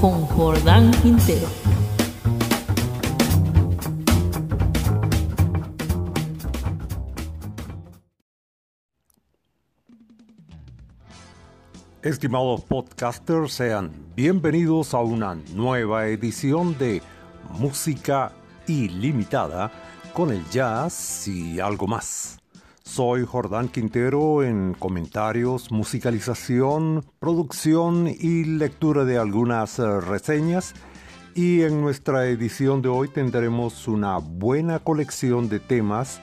Con Jordán Quintero. Estimados podcasters, sean bienvenidos a una nueva edición de Música Ilimitada con el jazz y algo más. Soy Jordán Quintero en comentarios, musicalización, producción y lectura de algunas eh, reseñas. Y en nuestra edición de hoy tendremos una buena colección de temas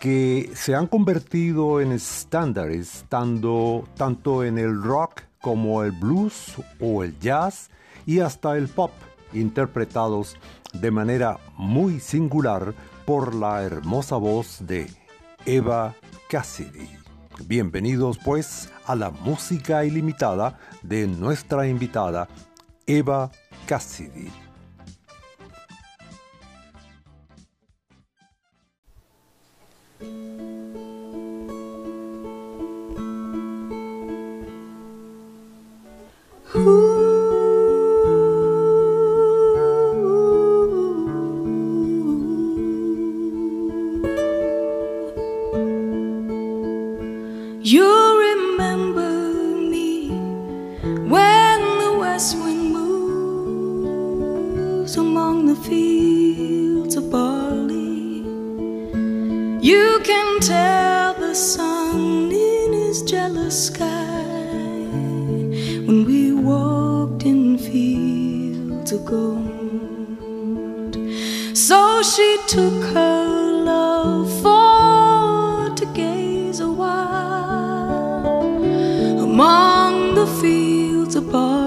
que se han convertido en estándares tanto, tanto en el rock como el blues o el jazz y hasta el pop, interpretados de manera muy singular por la hermosa voz de Eva Cassidy. Bienvenidos pues a la música ilimitada de nuestra invitada Eva Cassidy. as You remember me when the west wind moves among the fields of barley. You can tell the sun in his jealous sky when we walked in fields of gold. So she took her. Lie and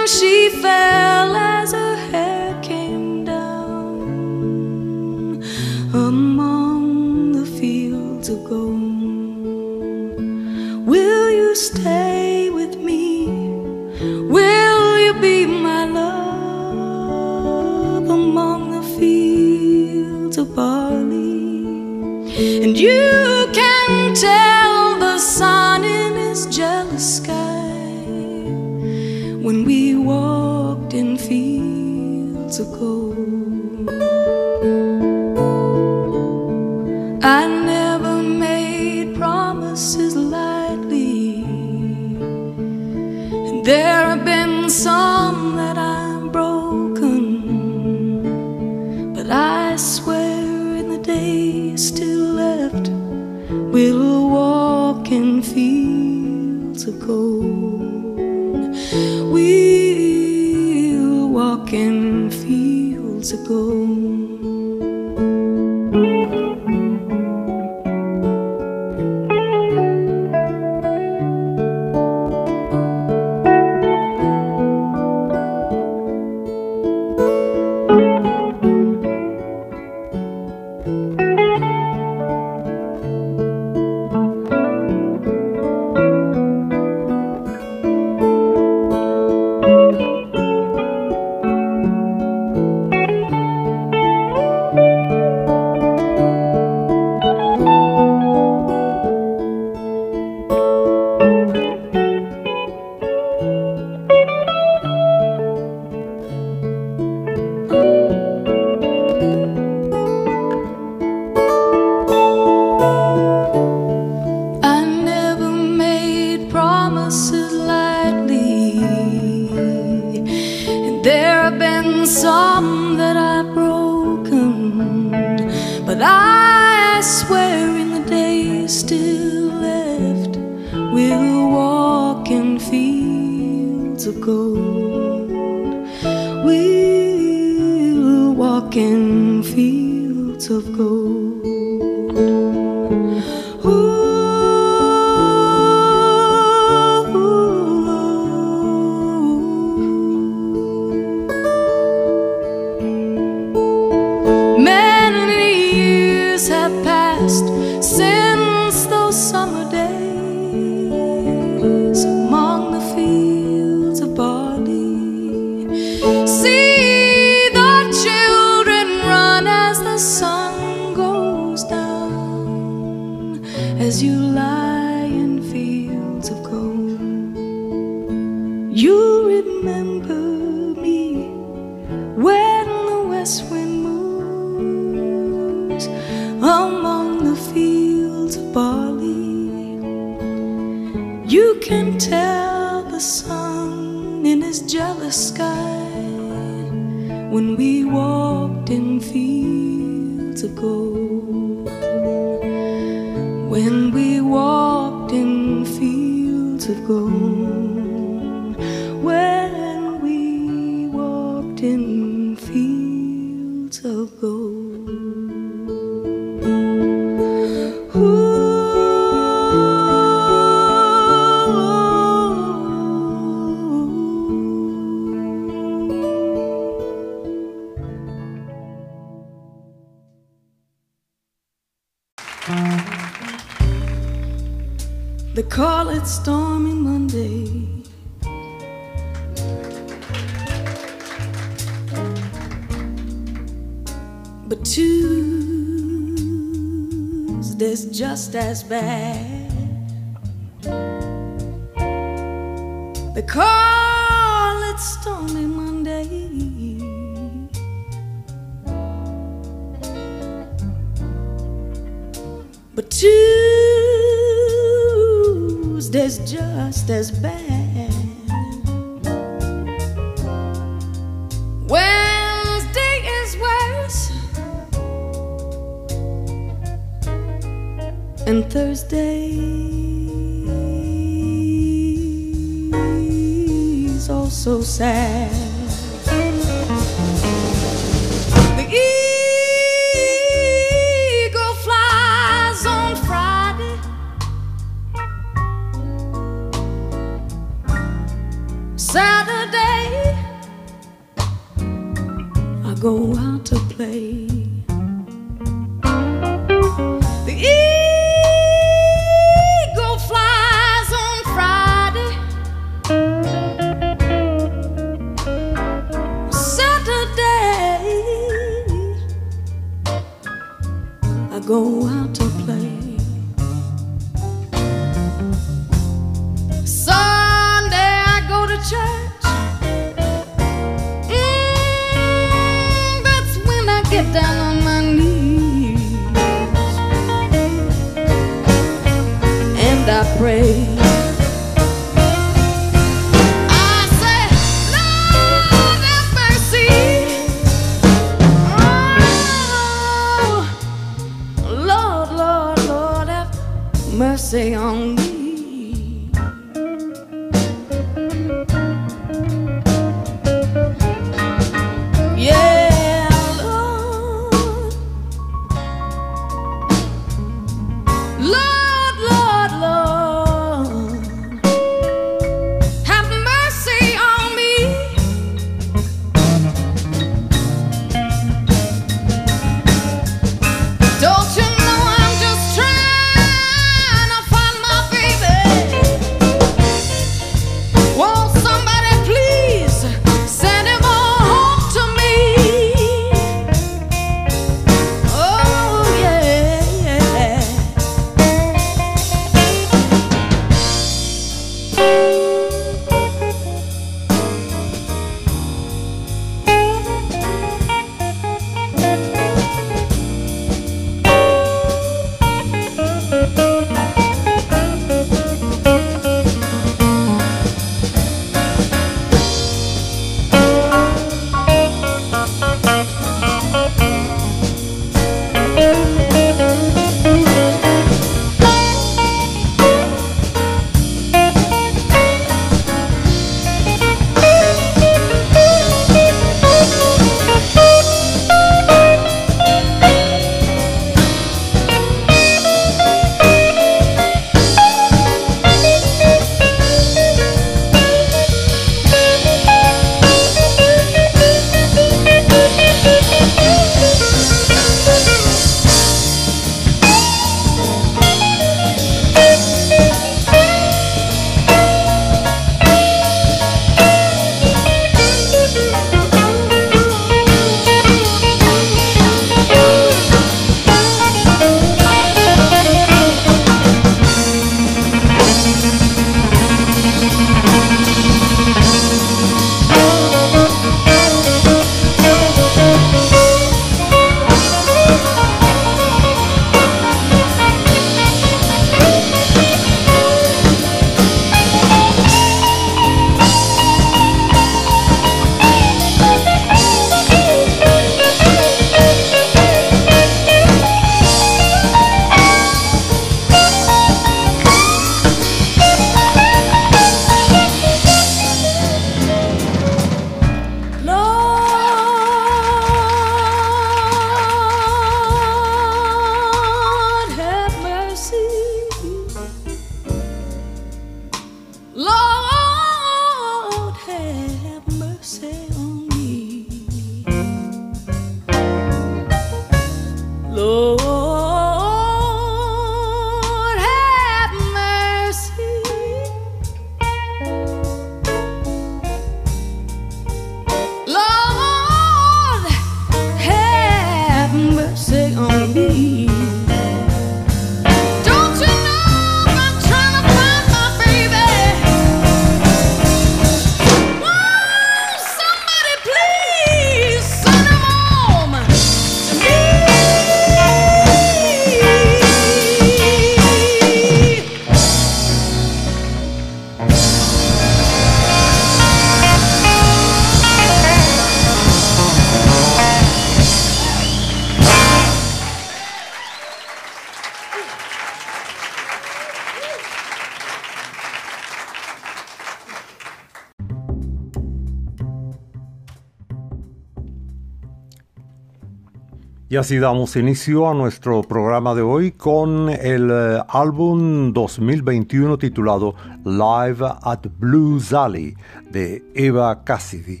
Y así damos inicio a nuestro programa de hoy con el eh, álbum 2021 titulado Live at Blues Alley de Eva Cassidy.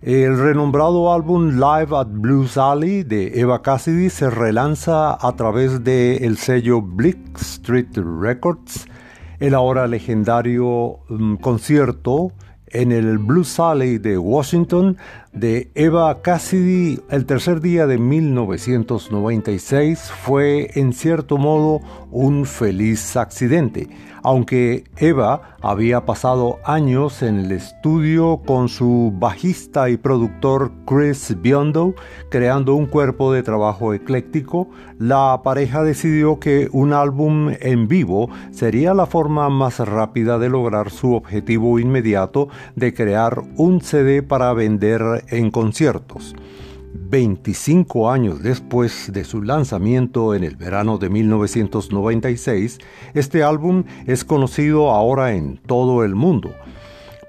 El renombrado álbum Live at Blues Alley de Eva Cassidy se relanza a través del el sello Blick Street Records, el ahora legendario mm, concierto en el Blues Alley de Washington de Eva Cassidy el tercer día de 1996 fue en cierto modo un feliz accidente, aunque Eva había pasado años en el estudio con su bajista y productor Chris Biondo, creando un cuerpo de trabajo ecléctico, la pareja decidió que un álbum en vivo sería la forma más rápida de lograr su objetivo inmediato de crear un CD para vender en conciertos. 25 años después de su lanzamiento en el verano de 1996, este álbum es conocido ahora en todo el mundo.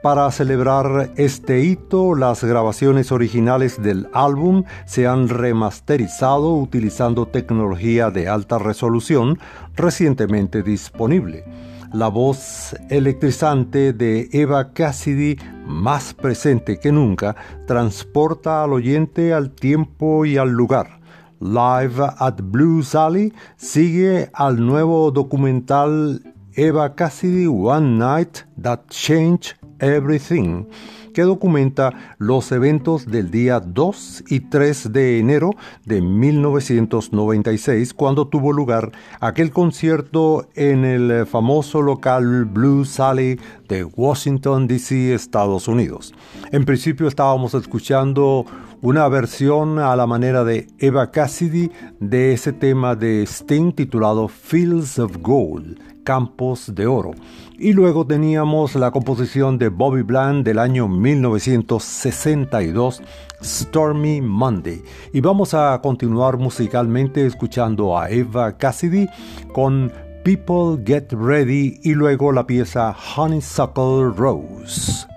Para celebrar este hito, las grabaciones originales del álbum se han remasterizado utilizando tecnología de alta resolución recientemente disponible la voz electrizante de Eva Cassidy, más presente que nunca, transporta al oyente al tiempo y al lugar. Live at Blues Alley sigue al nuevo documental Eva Cassidy One Night That Changed Everything que documenta los eventos del día 2 y 3 de enero de 1996, cuando tuvo lugar aquel concierto en el famoso local Blue Alley de Washington, D.C., Estados Unidos. En principio estábamos escuchando una versión a la manera de Eva Cassidy de ese tema de Sting titulado Fields of Gold, Campos de Oro. Y luego teníamos la composición de Bobby Bland del año 1962, Stormy Monday. Y vamos a continuar musicalmente escuchando a Eva Cassidy con People Get Ready y luego la pieza Honeysuckle Rose.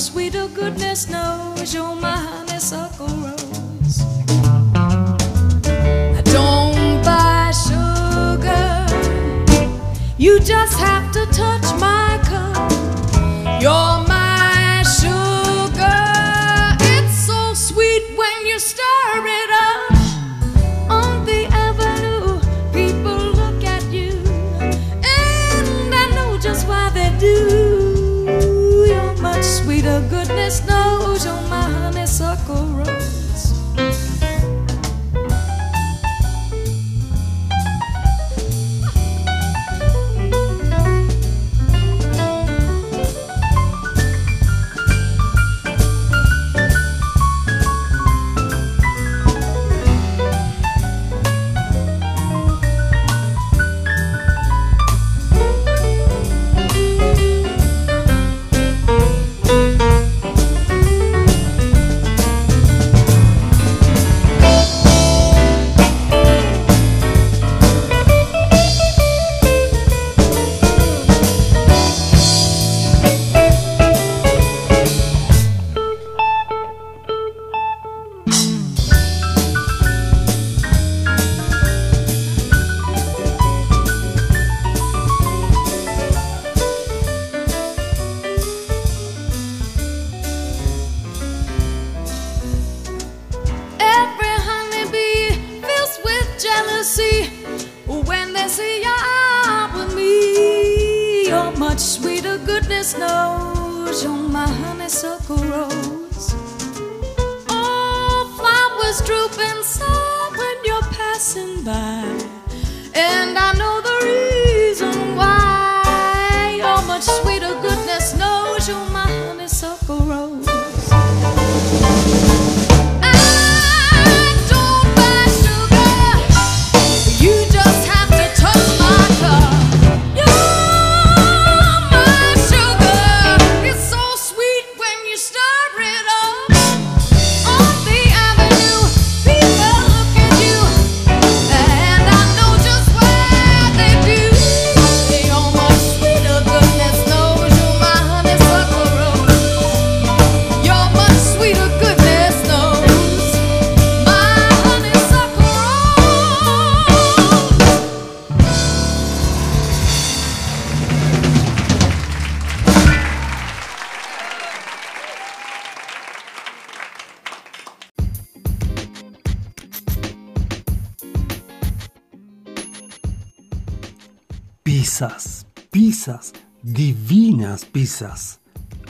Sweeter, goodness knows. You're my honeysuckle rose. I don't buy sugar. You just have to touch my cup. You're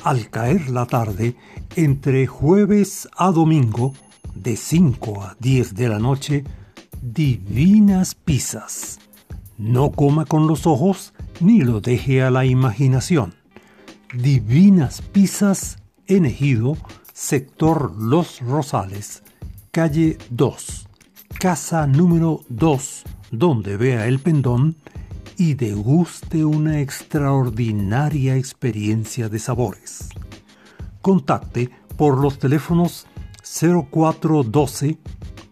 Al caer la tarde, entre jueves a domingo, de 5 a 10 de la noche, divinas pizzas. No coma con los ojos ni lo deje a la imaginación. Divinas pizzas en Ejido, sector Los Rosales, calle 2, casa número 2, donde vea el pendón y deguste una extraordinaria experiencia de sabores. Contacte por los teléfonos 0412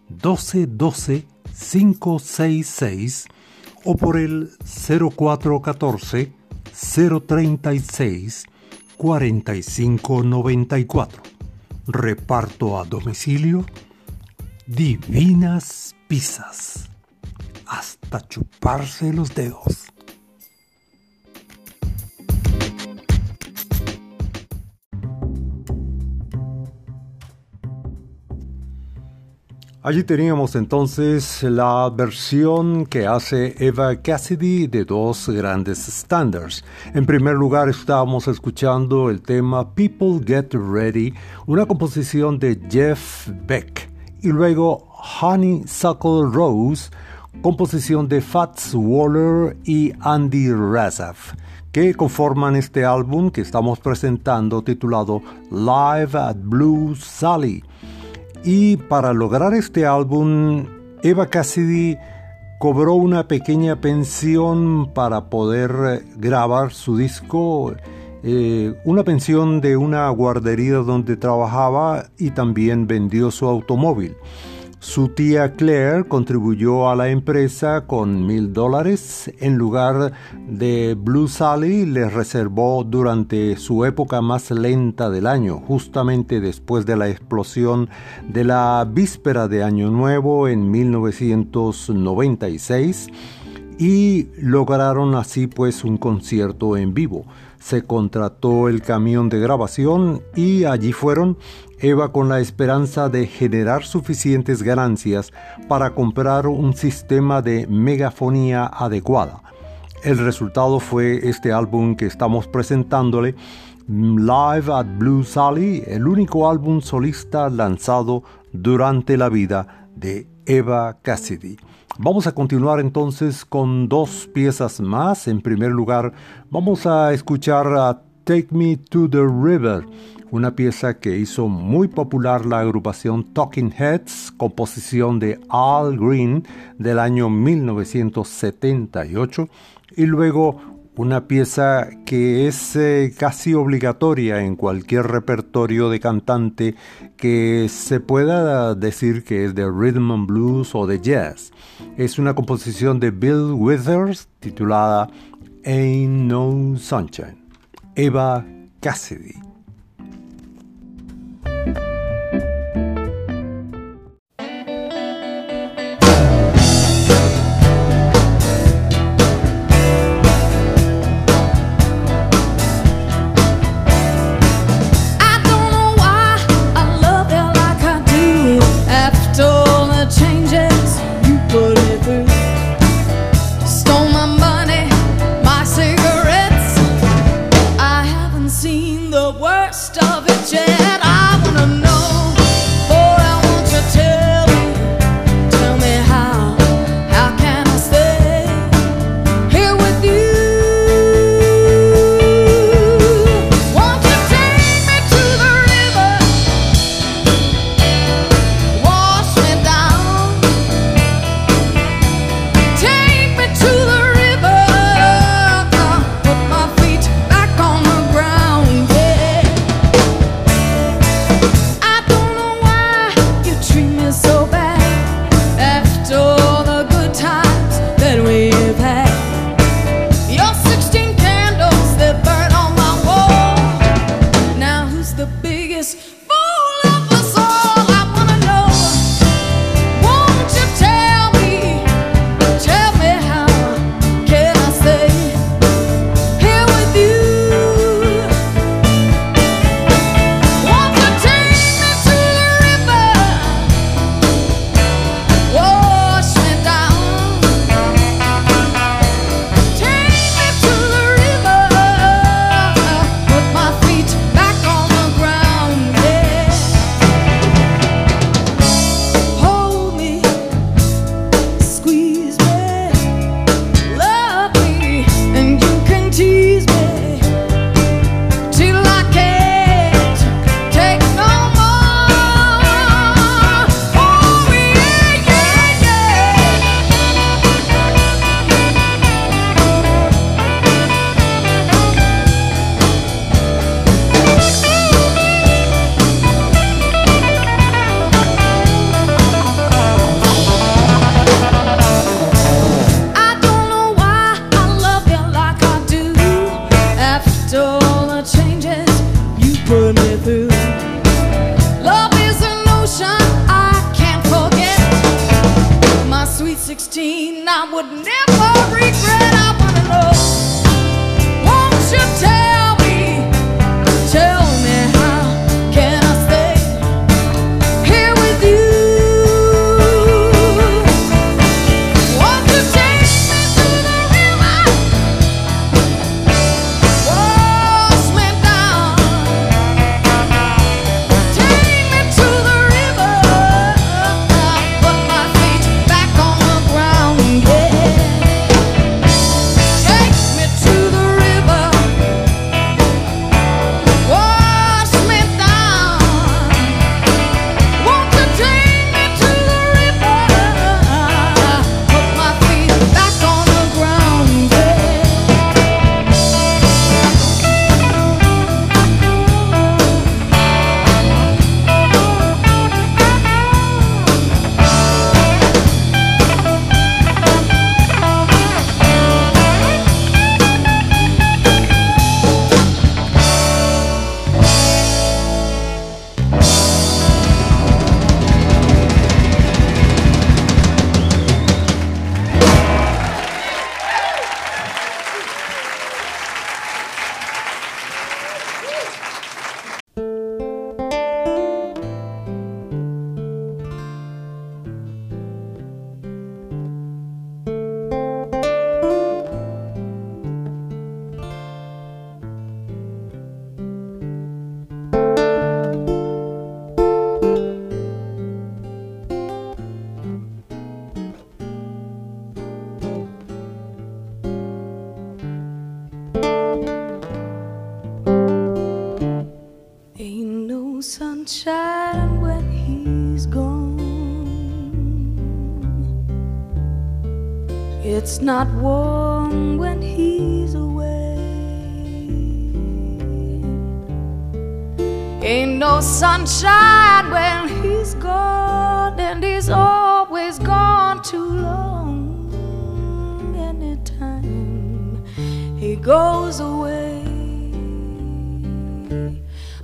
1212 566 o por el 0414 036 4594. Reparto a domicilio Divinas Pizzas. Hasta chuparse los dedos. Allí teníamos entonces la versión que hace Eva Cassidy de dos grandes standards. En primer lugar estábamos escuchando el tema People Get Ready, una composición de Jeff Beck, y luego Honeysuckle Rose, composición de Fats Waller y Andy Razaf, que conforman este álbum que estamos presentando titulado Live at Blue Sally. Y para lograr este álbum, Eva Cassidy cobró una pequeña pensión para poder eh, grabar su disco, eh, una pensión de una guardería donde trabajaba y también vendió su automóvil. Su tía Claire contribuyó a la empresa con mil dólares. En lugar de Blue Sally, le reservó durante su época más lenta del año, justamente después de la explosión de la víspera de Año Nuevo en 1996 y lograron así pues un concierto en vivo. Se contrató el camión de grabación y allí fueron Eva con la esperanza de generar suficientes ganancias para comprar un sistema de megafonía adecuada. El resultado fue este álbum que estamos presentándole, Live at Blue Sally, el único álbum solista lanzado durante la vida de Eva Cassidy. Vamos a continuar entonces con dos piezas más. En primer lugar, vamos a escuchar a Take Me to the River una pieza que hizo muy popular la agrupación Talking Heads, composición de Al Green del año 1978, y luego una pieza que es eh, casi obligatoria en cualquier repertorio de cantante que se pueda decir que es de rhythm and blues o de jazz. Es una composición de Bill Withers titulada Ain't No Sunshine. Eva Cassidy. is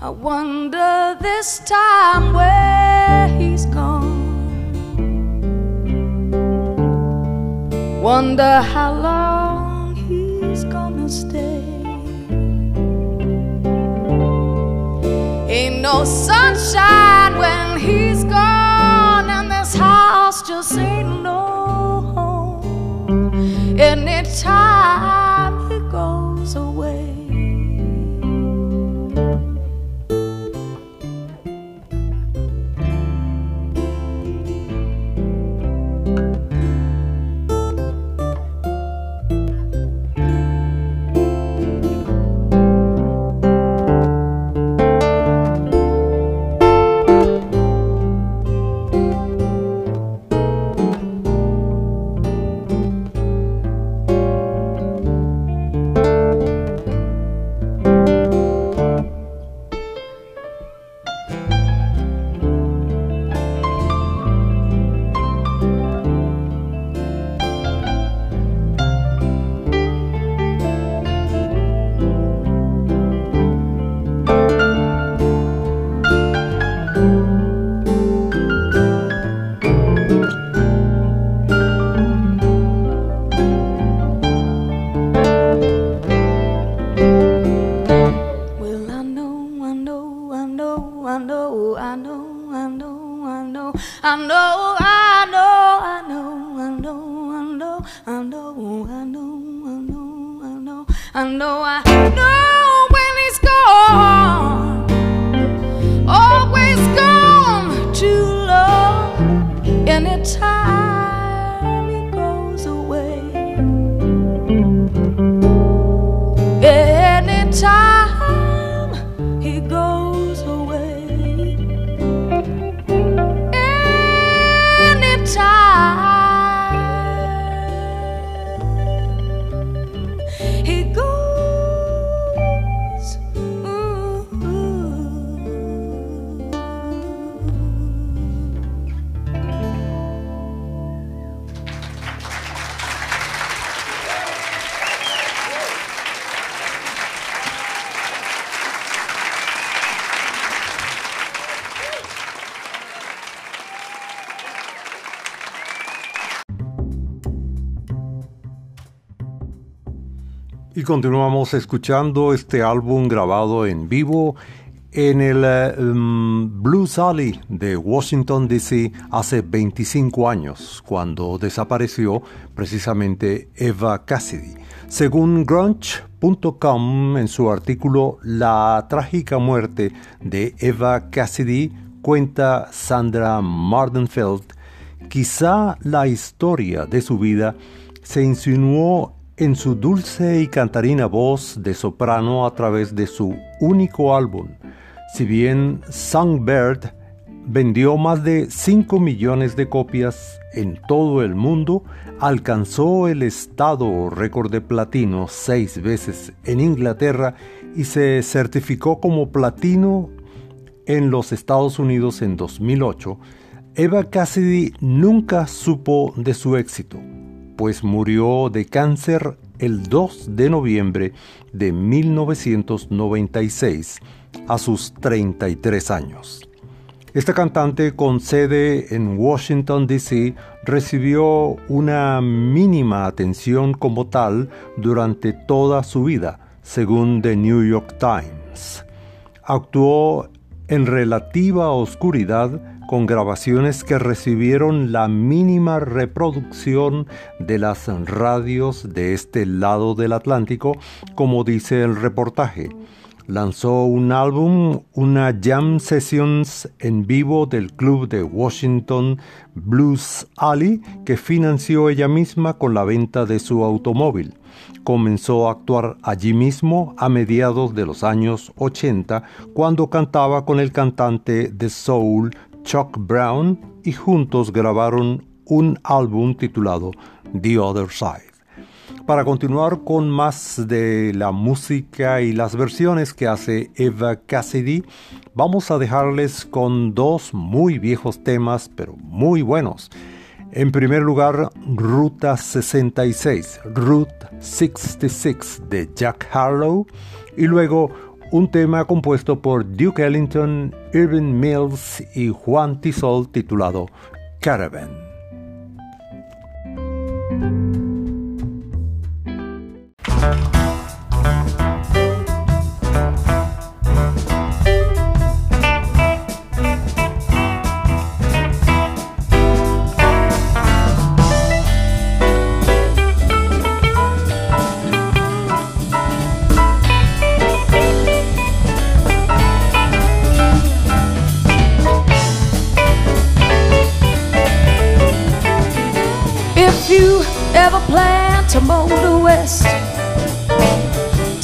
I wonder this time where he's gone. Wonder how long he's gonna stay. Ain't no sunshine when he's gone, and this house just ain't no home. Anytime continuamos escuchando este álbum grabado en vivo en el eh, mm, Blues Alley de Washington, D.C. hace 25 años, cuando desapareció precisamente Eva Cassidy. Según grunge.com, en su artículo La trágica muerte de Eva Cassidy, cuenta Sandra Mardenfeld, quizá la historia de su vida se insinuó en su dulce y cantarina voz de soprano a través de su único álbum. Si bien Songbird vendió más de 5 millones de copias en todo el mundo, alcanzó el estado récord de platino seis veces en Inglaterra y se certificó como platino en los Estados Unidos en 2008, Eva Cassidy nunca supo de su éxito pues murió de cáncer el 2 de noviembre de 1996 a sus 33 años. Esta cantante con sede en Washington, D.C., recibió una mínima atención como tal durante toda su vida, según The New York Times. Actuó en relativa oscuridad con grabaciones que recibieron la mínima reproducción de las radios de este lado del Atlántico, como dice el reportaje. lanzó un álbum, una jam sessions en vivo del club de Washington Blues Alley que financió ella misma con la venta de su automóvil. Comenzó a actuar allí mismo a mediados de los años 80 cuando cantaba con el cantante de soul Chuck Brown y juntos grabaron un álbum titulado The Other Side. Para continuar con más de la música y las versiones que hace Eva Cassidy, vamos a dejarles con dos muy viejos temas, pero muy buenos. En primer lugar, Ruta 66, Route 66 de Jack Harlow, y luego un tema compuesto por Duke Ellington, Irving Mills y Juan Tisol titulado Caravan.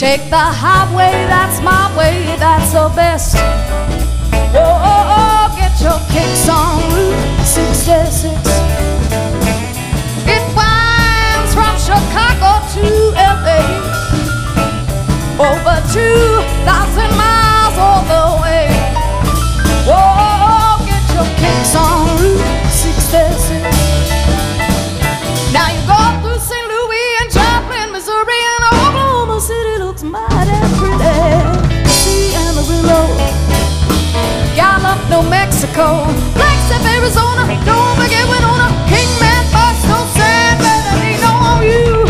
Take the highway, that's my way, that's the best. Oh, oh, oh get your kicks on Route 66. It winds from Chicago to LA. Over 2,000 miles all the way. Oh, oh, oh get your kicks on Route 66. Arizona, no Mexico. Flagstaff, Arizona, don't forget Winona. Kingman, Fox, no San Bernardino, you.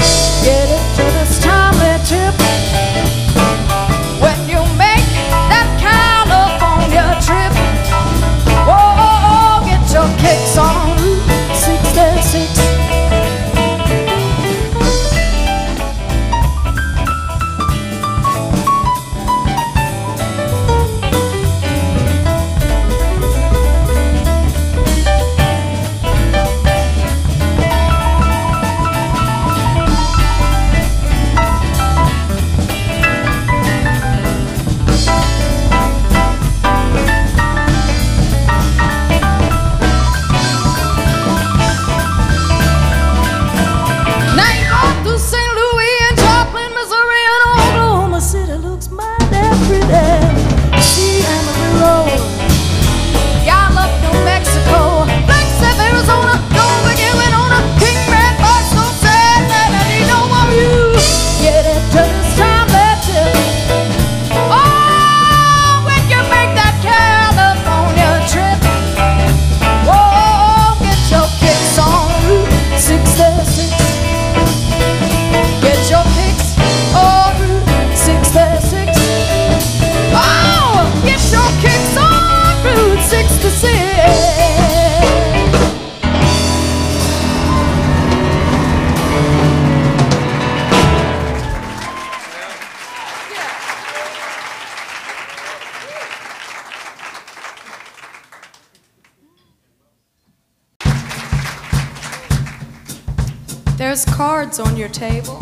Cards on your table.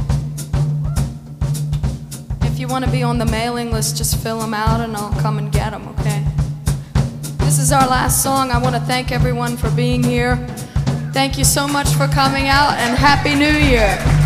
If you want to be on the mailing list, just fill them out and I'll come and get them, okay? This is our last song. I want to thank everyone for being here. Thank you so much for coming out and Happy New Year.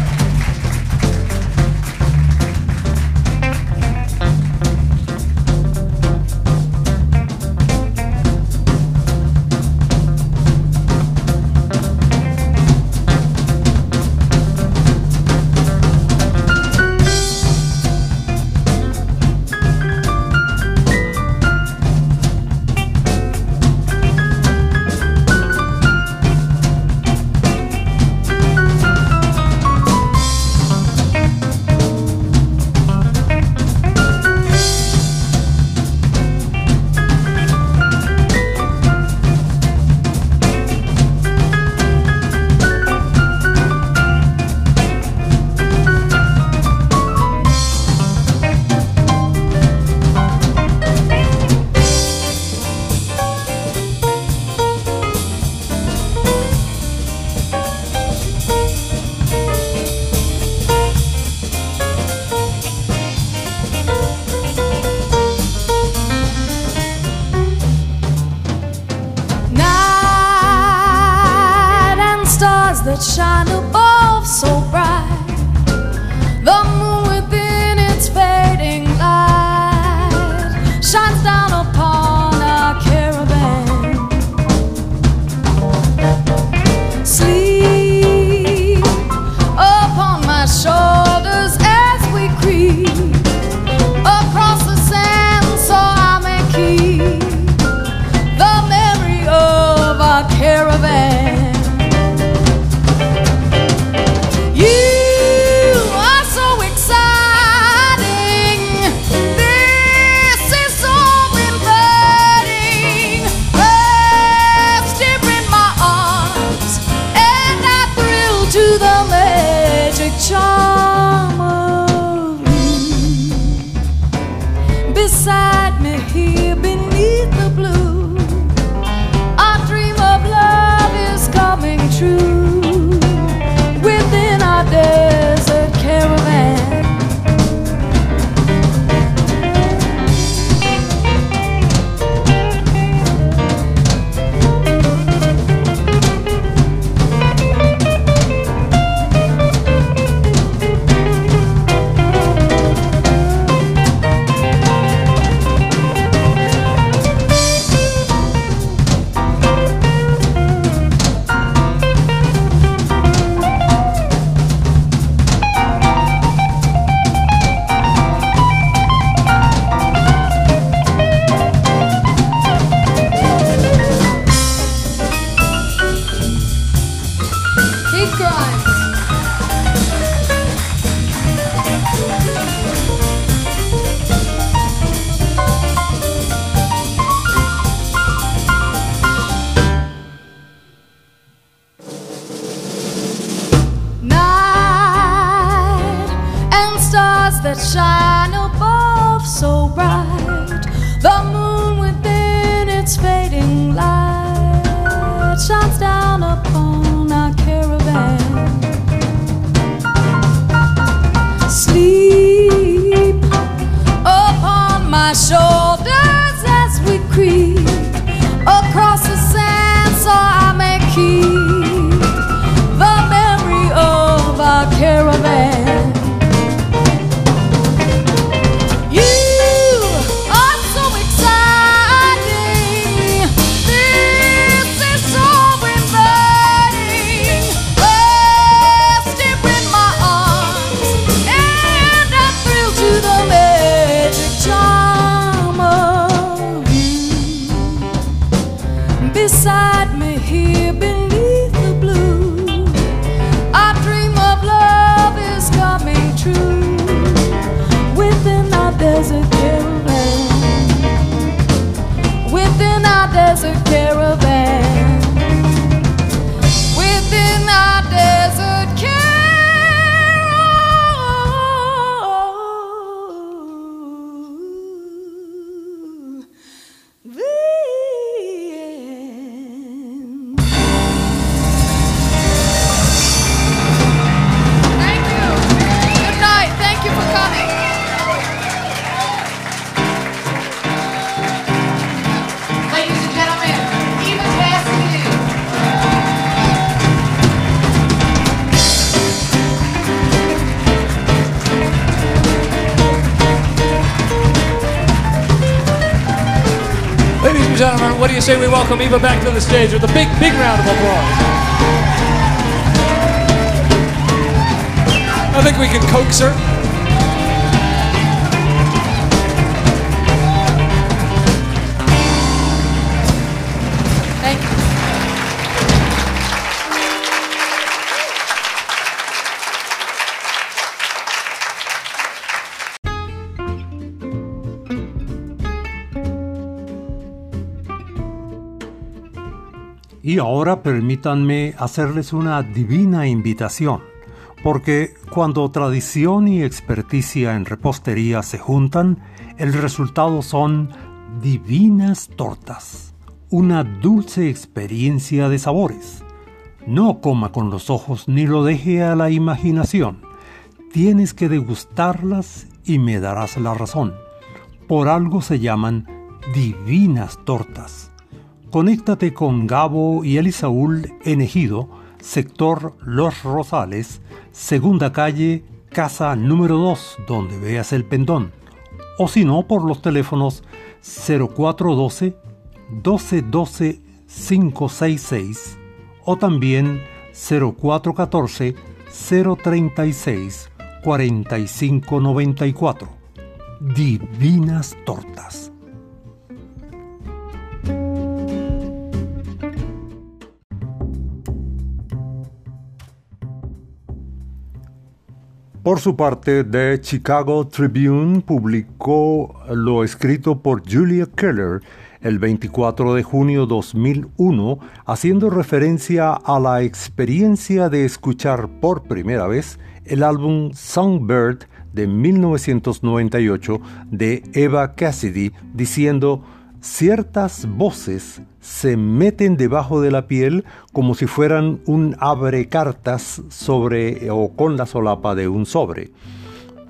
stage with a big Permítanme hacerles una divina invitación, porque cuando tradición y experticia en repostería se juntan, el resultado son divinas tortas, una dulce experiencia de sabores. No coma con los ojos ni lo deje a la imaginación. Tienes que degustarlas y me darás la razón. Por algo se llaman divinas tortas conéctate con Gabo y Elisaúl en Ejido, sector Los Rosales, segunda calle, casa número 2, donde veas el pendón. O si no, por los teléfonos 0412 1212 566 o también 0414 036 4594. Divinas tortas Por su parte, The Chicago Tribune publicó lo escrito por Julia Keller el 24 de junio 2001, haciendo referencia a la experiencia de escuchar por primera vez el álbum Songbird de 1998 de Eva Cassidy, diciendo ciertas voces se meten debajo de la piel como si fueran un abre cartas sobre o con la solapa de un sobre.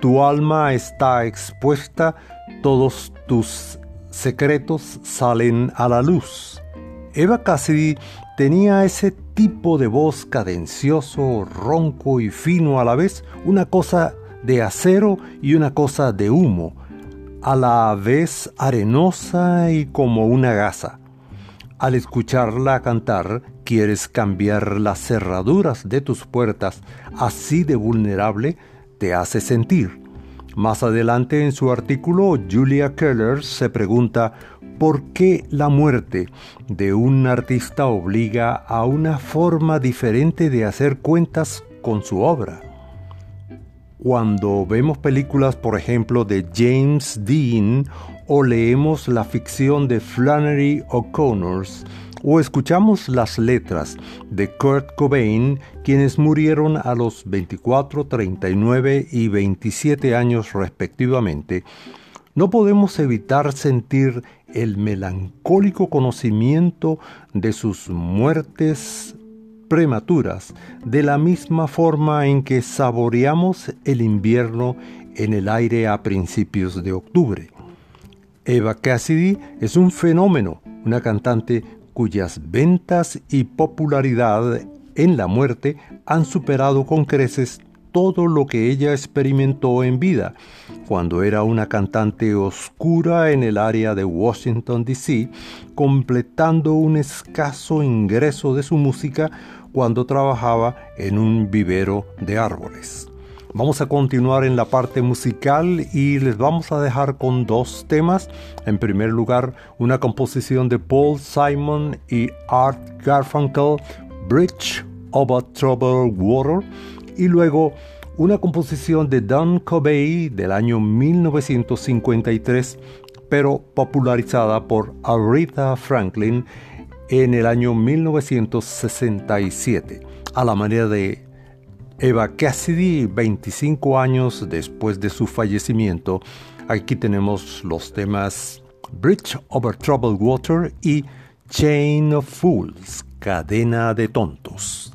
Tu alma está expuesta, todos tus secretos salen a la luz. Eva Cassidy tenía ese tipo de voz cadencioso, ronco y fino a la vez, una cosa de acero y una cosa de humo a la vez arenosa y como una gasa. Al escucharla cantar, quieres cambiar las cerraduras de tus puertas, así de vulnerable te hace sentir. Más adelante en su artículo, Julia Keller se pregunta por qué la muerte de un artista obliga a una forma diferente de hacer cuentas con su obra cuando vemos películas, por ejemplo, de James Dean o leemos la ficción de Flannery O'Connor o escuchamos las letras de Kurt Cobain, quienes murieron a los 24, 39 y 27 años respectivamente, no podemos evitar sentir el melancólico conocimiento de sus muertes prematuras, de la misma forma en que saboreamos el invierno en el aire a principios de octubre. Eva Cassidy es un fenómeno, una cantante cuyas ventas y popularidad en la muerte han superado con creces todo lo que ella experimentó en vida, cuando era una cantante oscura en el área de Washington, D.C., completando un escaso ingreso de su música cuando trabajaba en un vivero de árboles. Vamos a continuar en la parte musical y les vamos a dejar con dos temas. En primer lugar, una composición de Paul Simon y Art Garfunkel, Bridge over Troubled Water y luego una composición de Don Covey del año 1953, pero popularizada por Aretha Franklin en el año 1967, a la manera de Eva Cassidy, 25 años después de su fallecimiento. Aquí tenemos los temas Bridge over Troubled Water y Chain of Fools, cadena de tontos.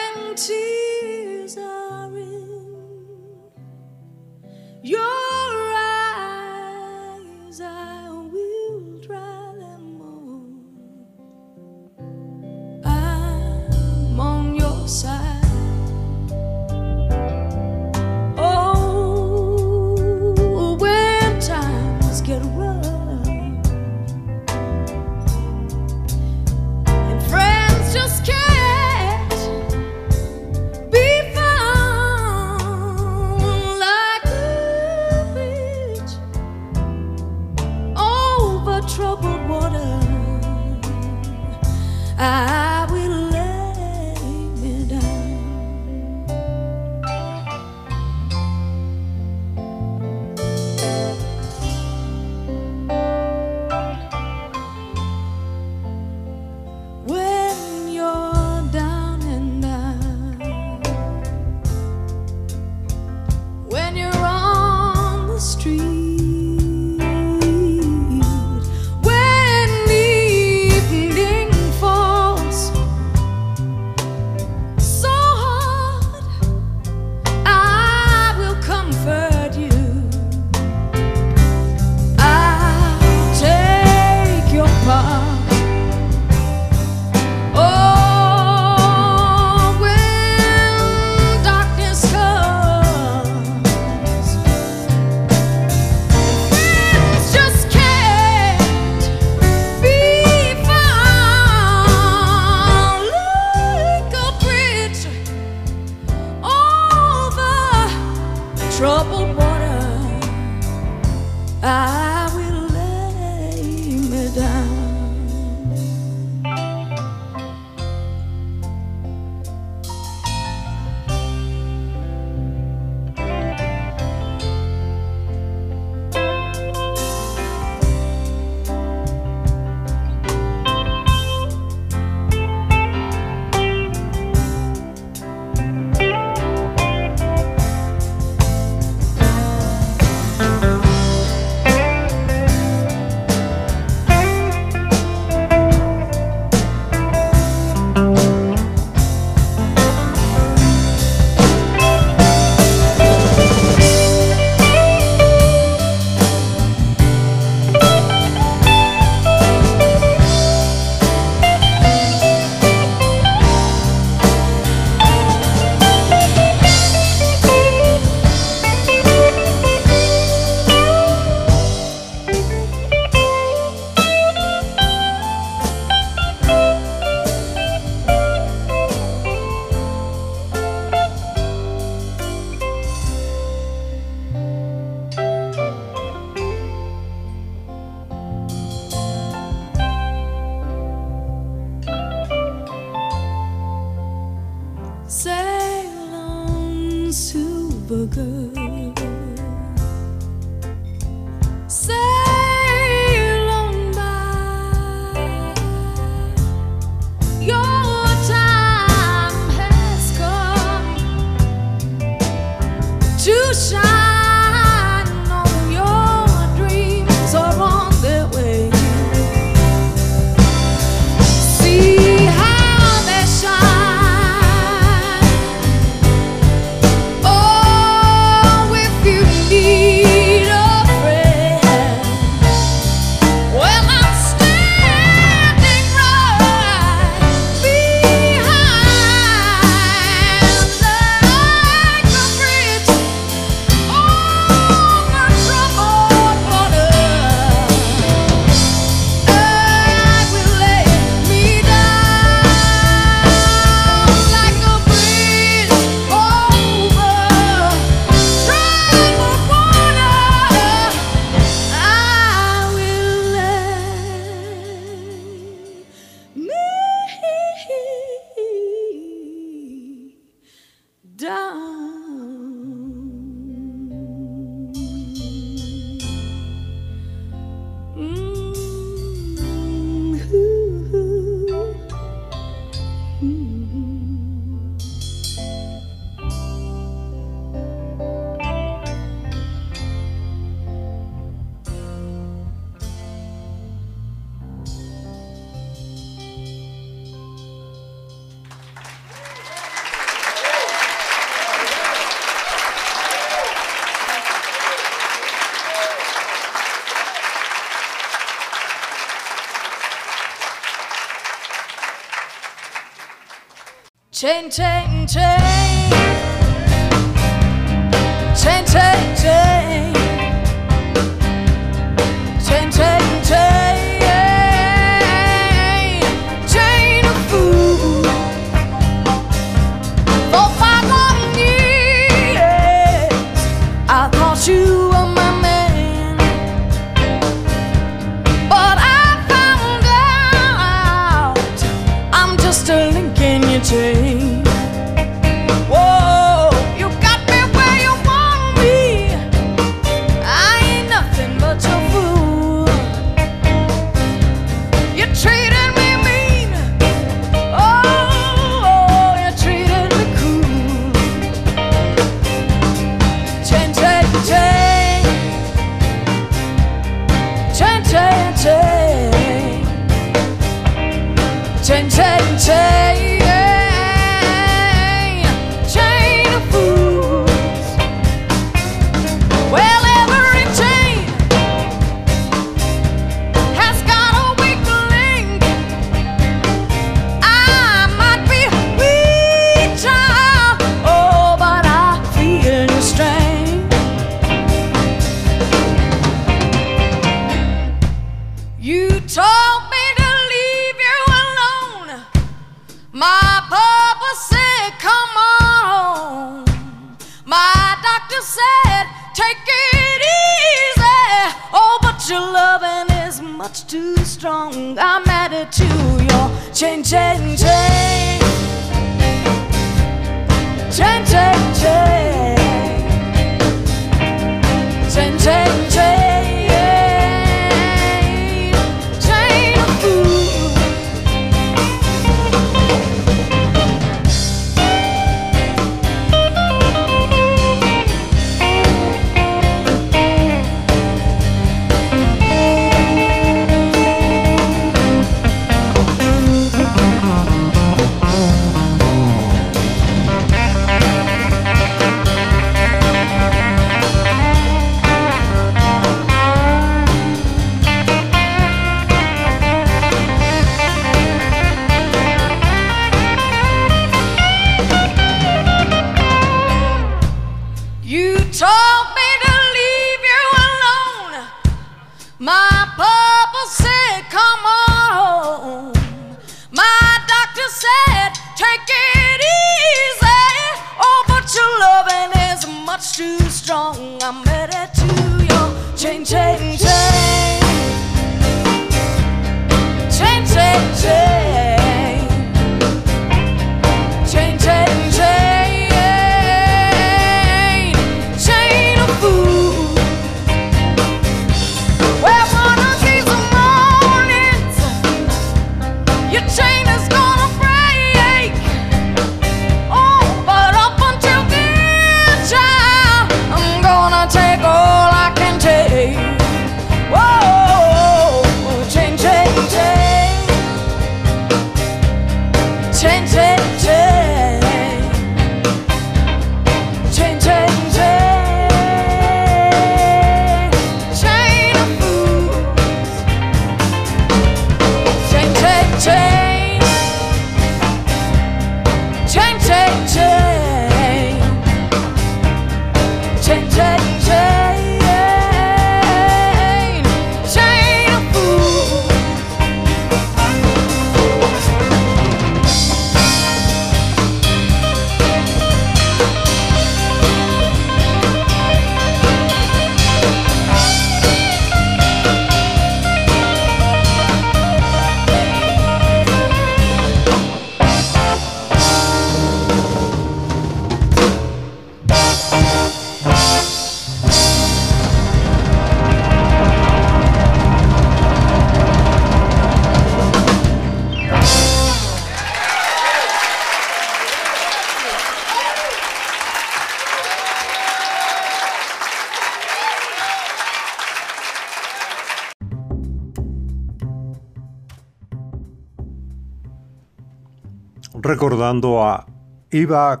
Recordando a Eva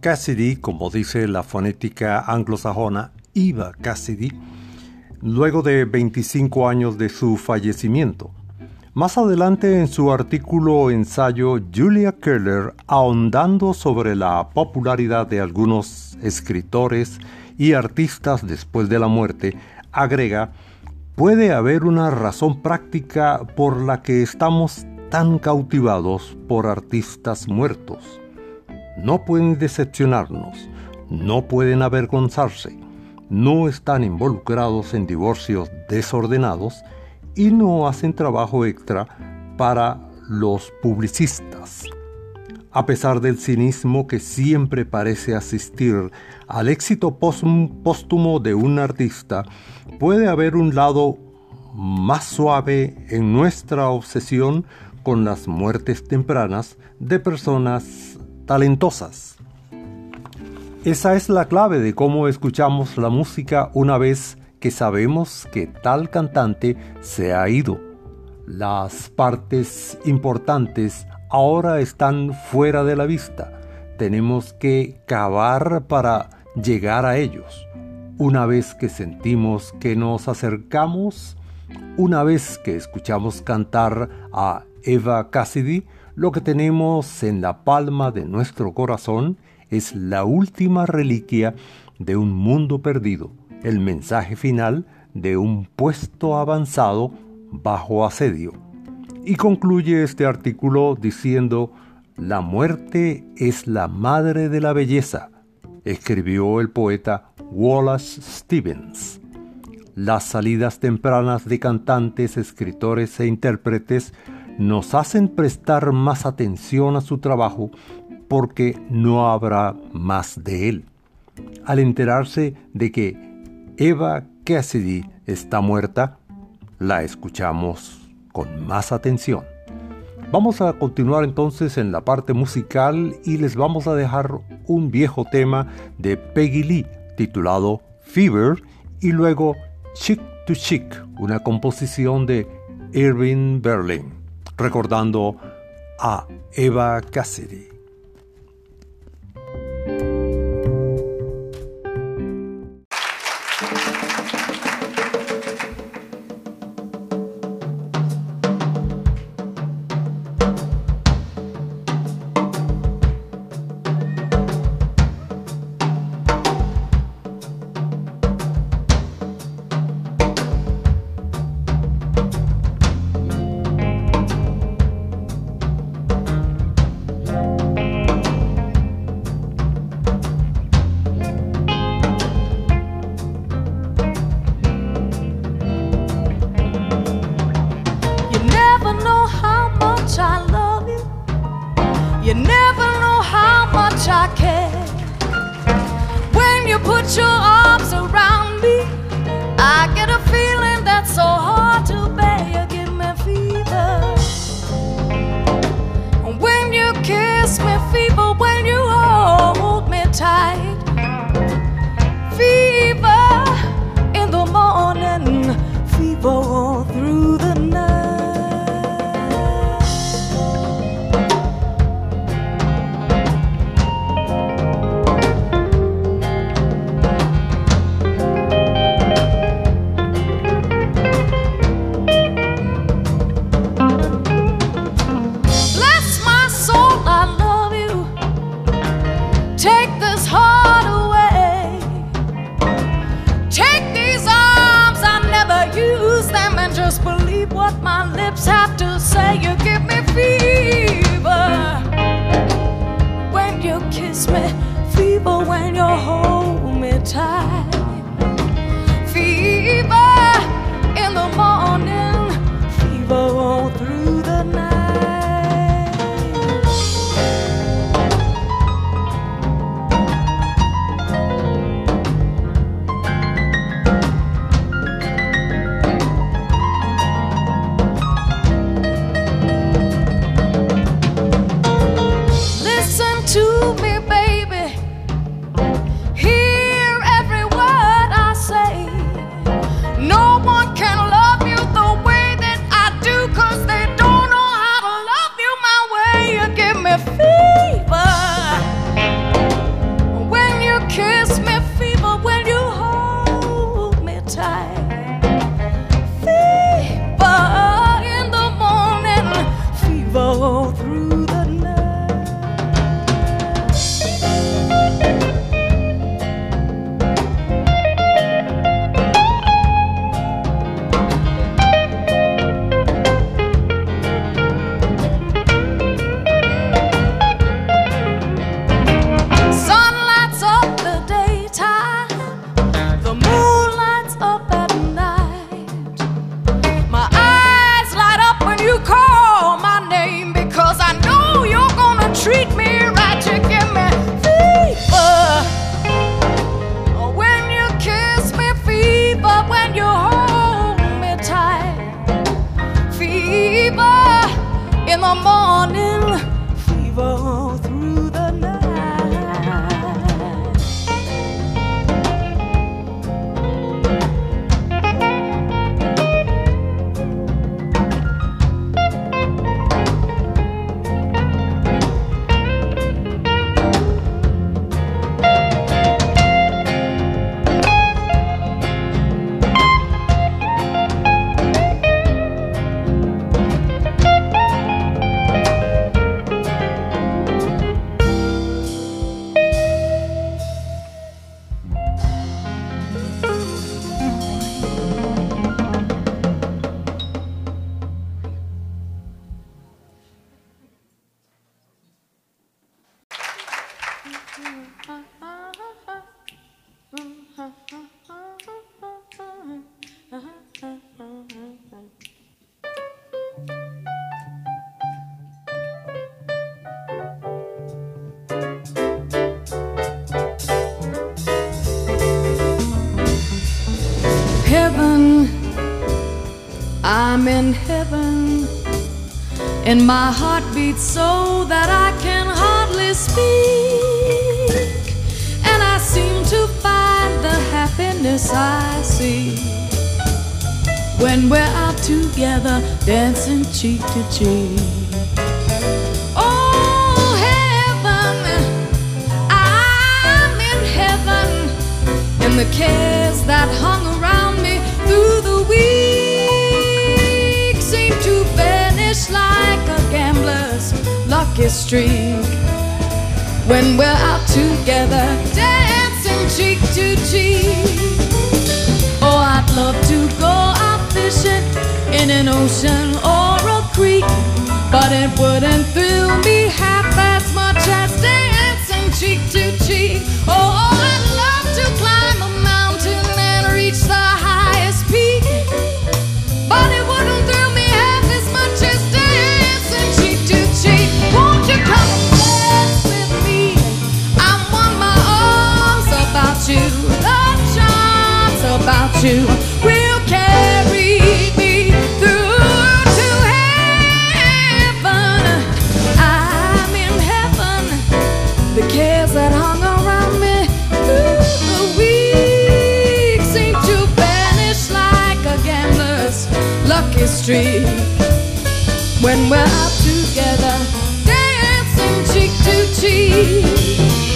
Cassidy, como dice la fonética anglosajona, Eva Cassidy, luego de 25 años de su fallecimiento. Más adelante en su artículo ensayo, Julia Keller, ahondando sobre la popularidad de algunos escritores y artistas después de la muerte, agrega, puede haber una razón práctica por la que estamos tan cautivados por artistas muertos. No pueden decepcionarnos, no pueden avergonzarse, no están involucrados en divorcios desordenados y no hacen trabajo extra para los publicistas. A pesar del cinismo que siempre parece asistir al éxito póstum- póstumo de un artista, puede haber un lado más suave en nuestra obsesión con las muertes tempranas de personas talentosas. Esa es la clave de cómo escuchamos la música una vez que sabemos que tal cantante se ha ido. Las partes importantes ahora están fuera de la vista. Tenemos que cavar para llegar a ellos. Una vez que sentimos que nos acercamos, una vez que escuchamos cantar a Eva Cassidy, lo que tenemos en la palma de nuestro corazón es la última reliquia de un mundo perdido, el mensaje final de un puesto avanzado bajo asedio. Y concluye este artículo diciendo, la muerte es la madre de la belleza, escribió el poeta Wallace Stevens. Las salidas tempranas de cantantes, escritores e intérpretes nos hacen prestar más atención a su trabajo porque no habrá más de él. Al enterarse de que Eva Cassidy está muerta, la escuchamos con más atención. Vamos a continuar entonces en la parte musical y les vamos a dejar un viejo tema de Peggy Lee titulado Fever y luego Chick to Chick, una composición de Irving Berlin, recordando a Eva Cassidy. me feel heaven, and my heart beats so that I can hardly speak. And I seem to find the happiness I see when we're out together, dancing cheek to cheek. Streak. When we're out together, dancing cheek to cheek. Oh, I'd love to go out fishing in an ocean or a creek, but it wouldn't thrill me you will carry me through to heaven. I'm in heaven. The cares that hung around me through the week seem to vanish like a gambler's lucky streak when we're out together, dancing cheek to cheek.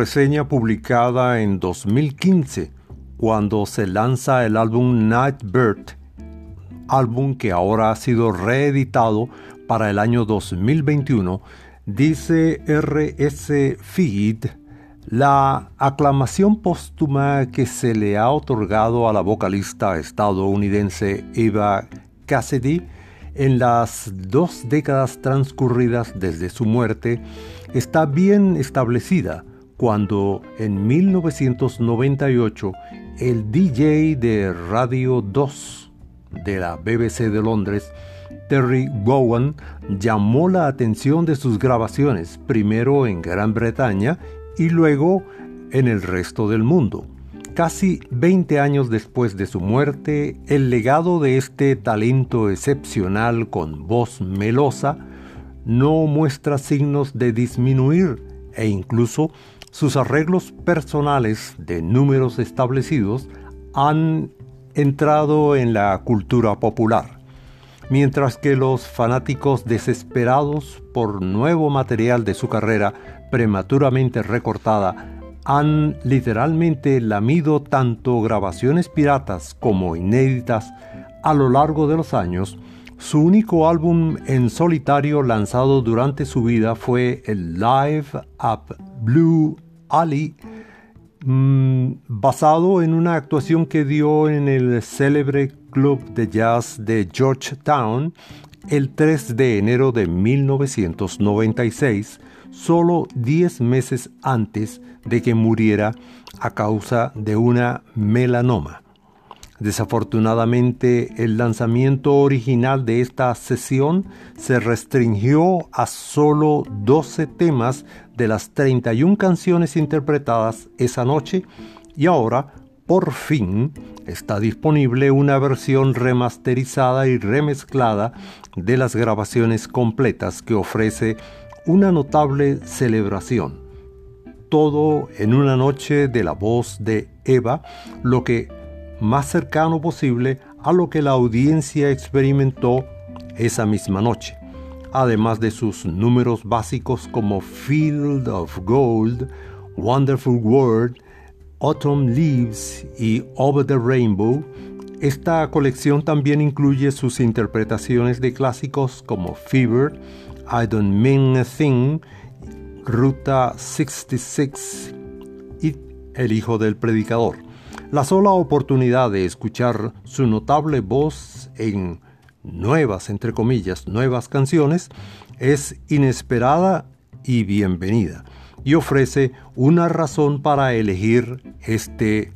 Reseña publicada en 2015, cuando se lanza el álbum Nightbird, álbum que ahora ha sido reeditado para el año 2021, dice R.S. Feed, la aclamación póstuma que se le ha otorgado a la vocalista estadounidense Eva Cassidy en las dos décadas transcurridas desde su muerte está bien establecida cuando en 1998 el DJ de Radio 2 de la BBC de Londres, Terry Gowan, llamó la atención de sus grabaciones primero en Gran Bretaña y luego en el resto del mundo. Casi 20 años después de su muerte, el legado de este talento excepcional con voz melosa no muestra signos de disminuir e incluso sus arreglos personales de números establecidos han entrado en la cultura popular, mientras que los fanáticos desesperados por nuevo material de su carrera prematuramente recortada han literalmente lamido tanto grabaciones piratas como inéditas a lo largo de los años, su único álbum en solitario lanzado durante su vida fue el Live Up Blue Alley, mm, basado en una actuación que dio en el célebre club de jazz de Georgetown el 3 de enero de 1996, solo 10 meses antes de que muriera a causa de una melanoma. Desafortunadamente, el lanzamiento original de esta sesión se restringió a solo 12 temas de las 31 canciones interpretadas esa noche y ahora, por fin, está disponible una versión remasterizada y remezclada de las grabaciones completas que ofrece una notable celebración. Todo en una noche de la voz de Eva, lo que más cercano posible a lo que la audiencia experimentó esa misma noche, además de sus números básicos como Field of Gold, Wonderful World, Autumn Leaves y Over the Rainbow, esta colección también incluye sus interpretaciones de clásicos como Fever, I Don't Mean a Thing, Ruta 66 y El Hijo del Predicador. La sola oportunidad de escuchar su notable voz en nuevas, entre comillas, nuevas canciones es inesperada y bienvenida y ofrece una razón para elegir este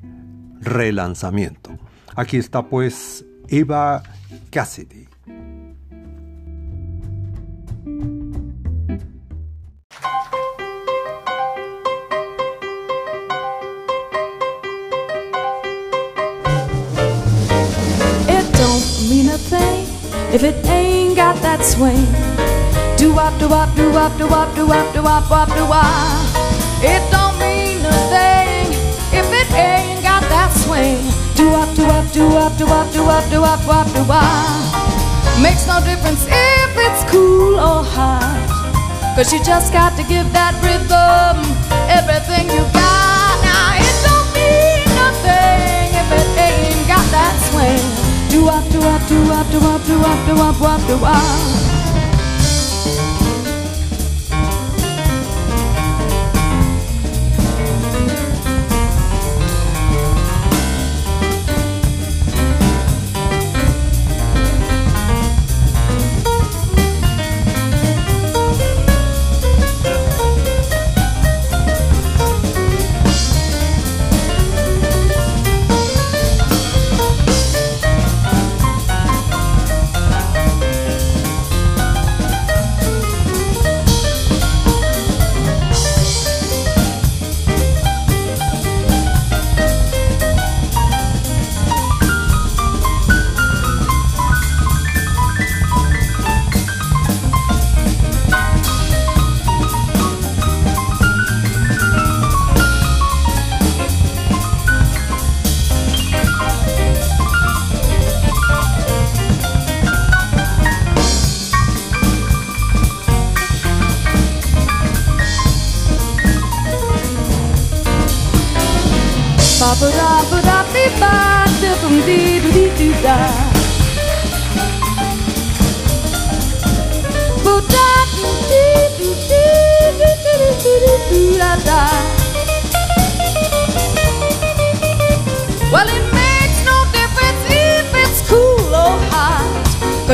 relanzamiento. Aquí está pues Eva Cassidy. If it ain't got that swing. Do wop, do wop, do wop, do wop, do wop, do wop, wop, do wop. It don't mean a thing if it ain't got that swing. Do wop, do wop, do wop, do wop, do wop, do wop, wop, do wop. Makes no difference if it's cool or hot. Cause you just got to give that rhythm everything you got. Do up, do up, do up, do up, do up, do up, do up, do up.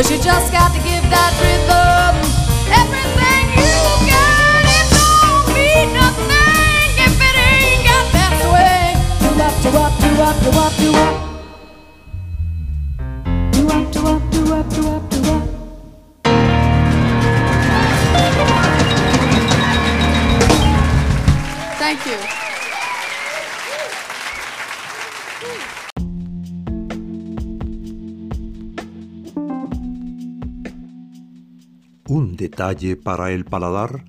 Cause you just got to give that detalle para el paladar,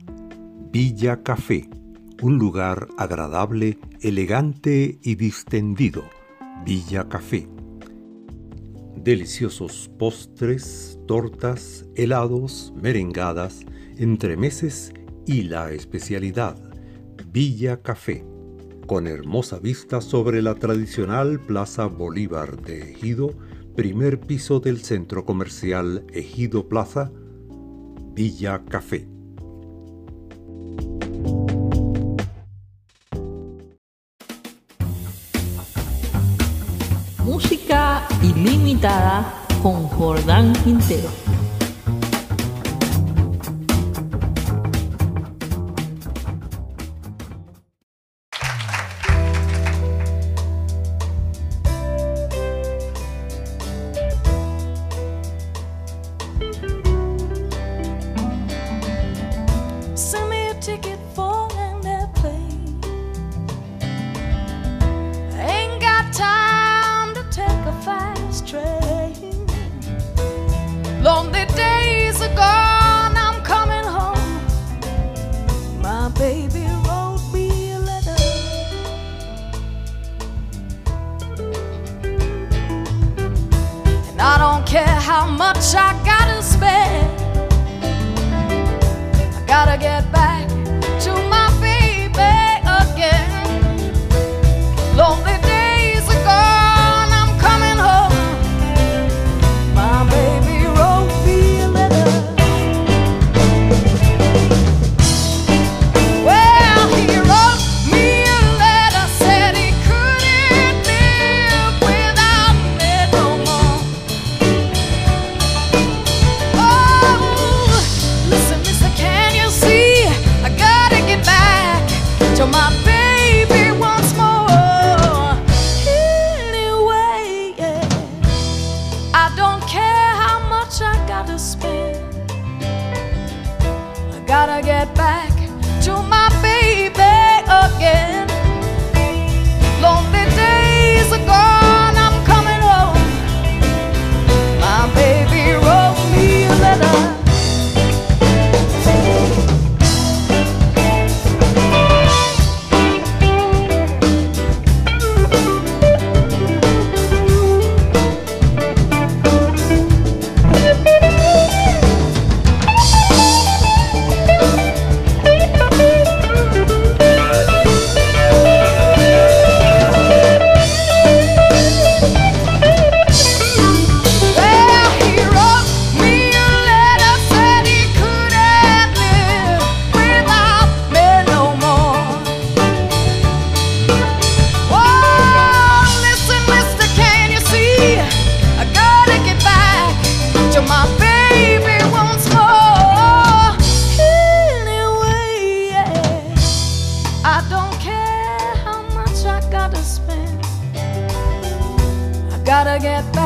Villa Café, un lugar agradable, elegante y distendido. Villa Café. Deliciosos postres, tortas, helados, merengadas, entremeses y la especialidad, Villa Café con hermosa vista sobre la tradicional Plaza Bolívar de Ejido, primer piso del centro comercial Ejido Plaza, Villa Café. Música ilimitada con Jordán Quintero. Get back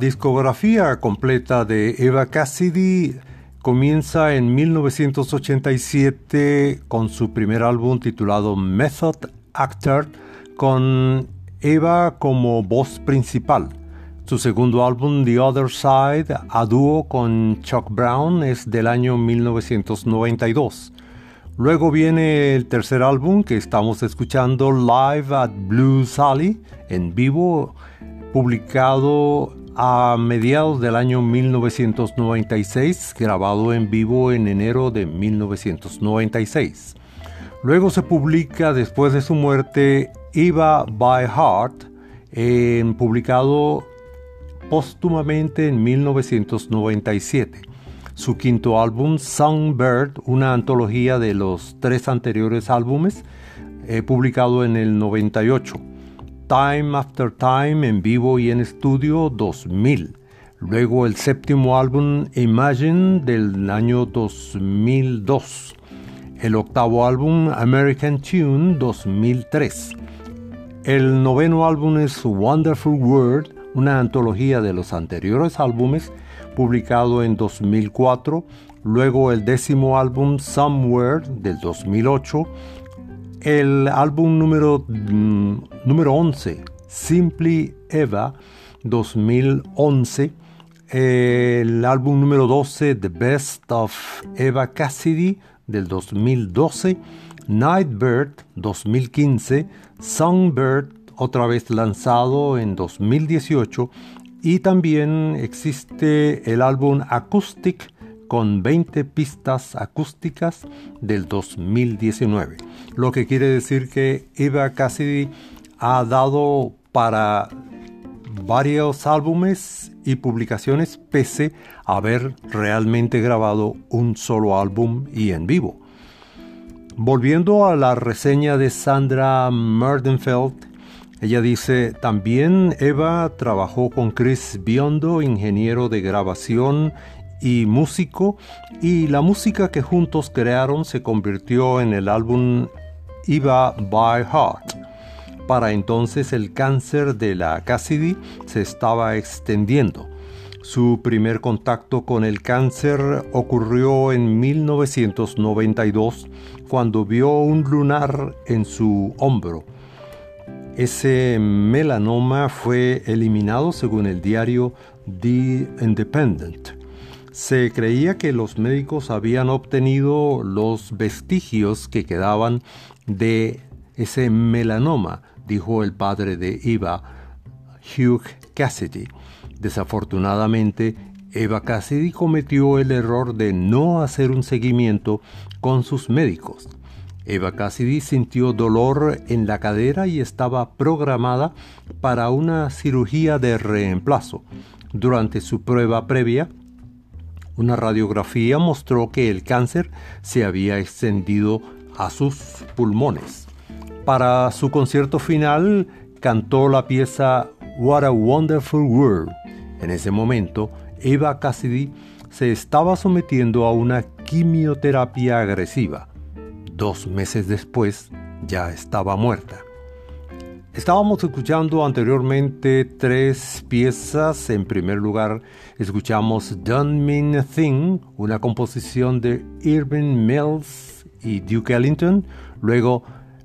discografía completa de Eva Cassidy comienza en 1987 con su primer álbum titulado Method Actor con Eva como voz principal. Su segundo álbum The Other Side a dúo con Chuck Brown es del año 1992. Luego viene el tercer álbum que estamos escuchando Live at Blue Sally en vivo publicado a mediados del año 1996, grabado en vivo en enero de 1996. Luego se publica después de su muerte Eva by Heart, publicado póstumamente en 1997. Su quinto álbum, Songbird, una antología de los tres anteriores álbumes, eh, publicado en el 98. Time After Time en vivo y en estudio 2000. Luego el séptimo álbum Imagine del año 2002. El octavo álbum American Tune 2003. El noveno álbum es Wonderful World, una antología de los anteriores álbumes, publicado en 2004. Luego el décimo álbum Somewhere del 2008 el álbum número, mm, número 11, Simply Eva, 2011. El álbum número 12, The Best of Eva Cassidy, del 2012. Nightbird, 2015. Songbird otra vez lanzado en 2018 y también existe el álbum Acoustic con 20 pistas acústicas del 2019, lo que quiere decir que Eva Cassidy ha dado para varios álbumes y publicaciones pese a haber realmente grabado un solo álbum y en vivo. Volviendo a la reseña de Sandra Merdenfeld, ella dice, también Eva trabajó con Chris Biondo, ingeniero de grabación y músico, y la música que juntos crearon se convirtió en el álbum Eva by Heart. Para entonces el cáncer de la Cassidy se estaba extendiendo. Su primer contacto con el cáncer ocurrió en 1992 cuando vio un lunar en su hombro. Ese melanoma fue eliminado según el diario The Independent. Se creía que los médicos habían obtenido los vestigios que quedaban de ese melanoma, dijo el padre de Eva, Hugh Cassidy. Desafortunadamente, Eva Cassidy cometió el error de no hacer un seguimiento con sus médicos. Eva Cassidy sintió dolor en la cadera y estaba programada para una cirugía de reemplazo. Durante su prueba previa, una radiografía mostró que el cáncer se había extendido a sus pulmones. Para su concierto final cantó la pieza What a Wonderful World. En ese momento, Eva Cassidy se estaba sometiendo a una quimioterapia agresiva. Dos meses después, ya estaba muerta. Estábamos escuchando anteriormente tres piezas. En primer lugar, escuchamos Don't Mean a Thing, una composición de Irving Mills y Duke Ellington. Luego,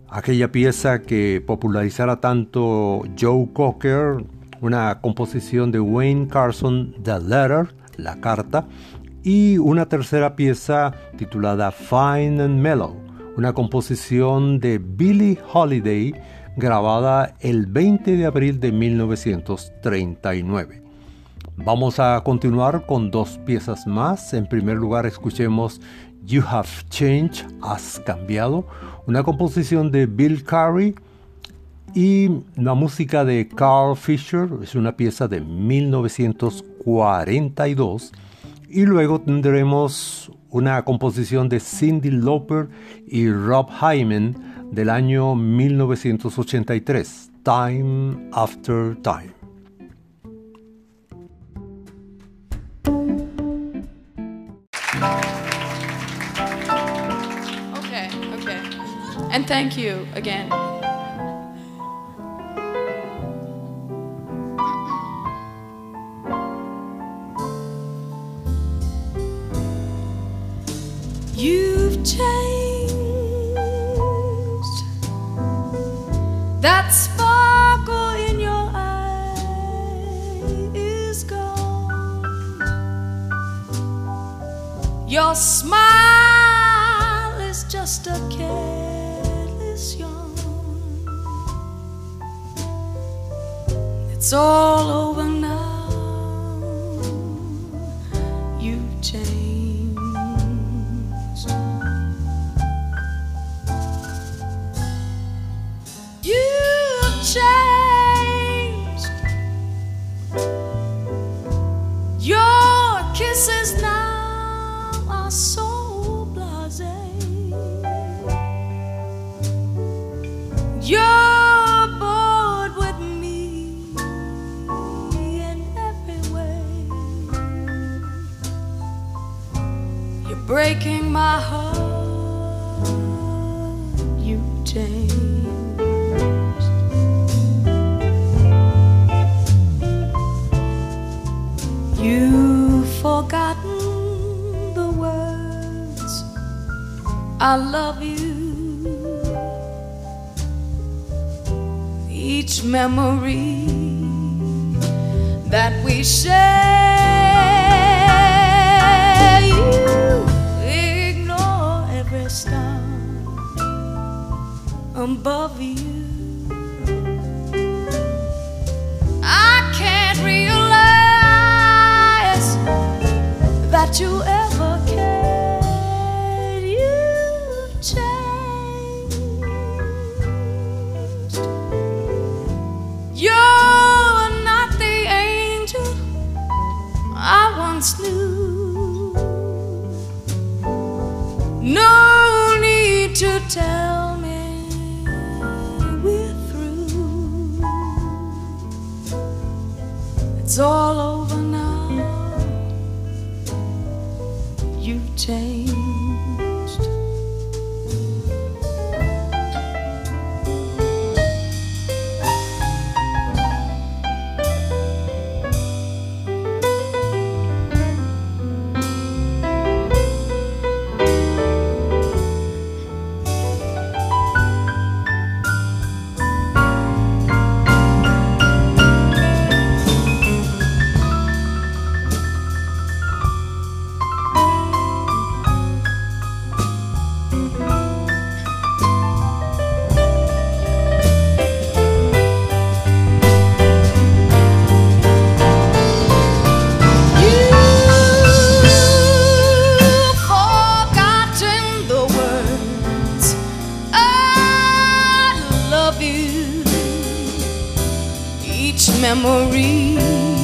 aquella pieza que popularizara tanto Joe Cocker, una composición de Wayne Carson, The Letter, la carta. Y una tercera pieza titulada Fine and Mellow una composición de Billie Holiday grabada el 20 de abril de 1939. Vamos a continuar con dos piezas más. En primer lugar, escuchemos You Have Changed, Has Cambiado, una composición de Bill Carey y la música de Carl Fisher, es una pieza de 1942. Y luego tendremos una composición de Cindy Lauper y Rob Hyman del año 1983, Time After Time. And thank you again. You've changed. That sparkle in your eye is gone. Your smile is just a careless It's all over breaking my heart. You've changed. You've forgotten the words I love you. Each memory that we share, you above you. memories.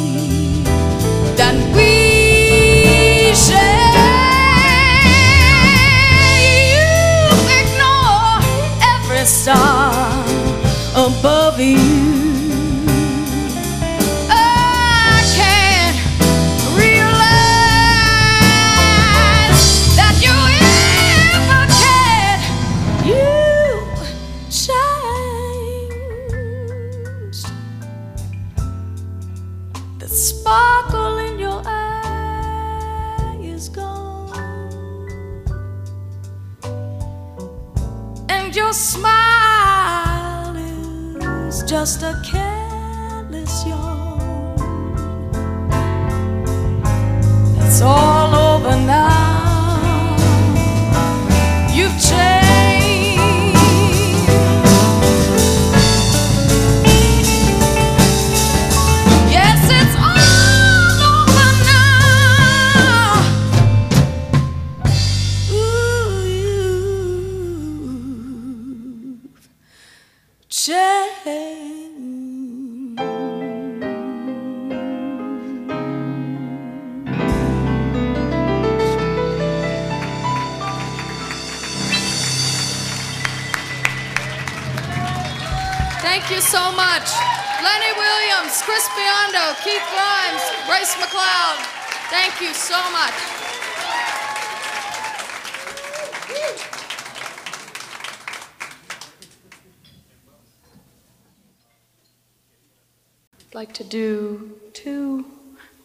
do two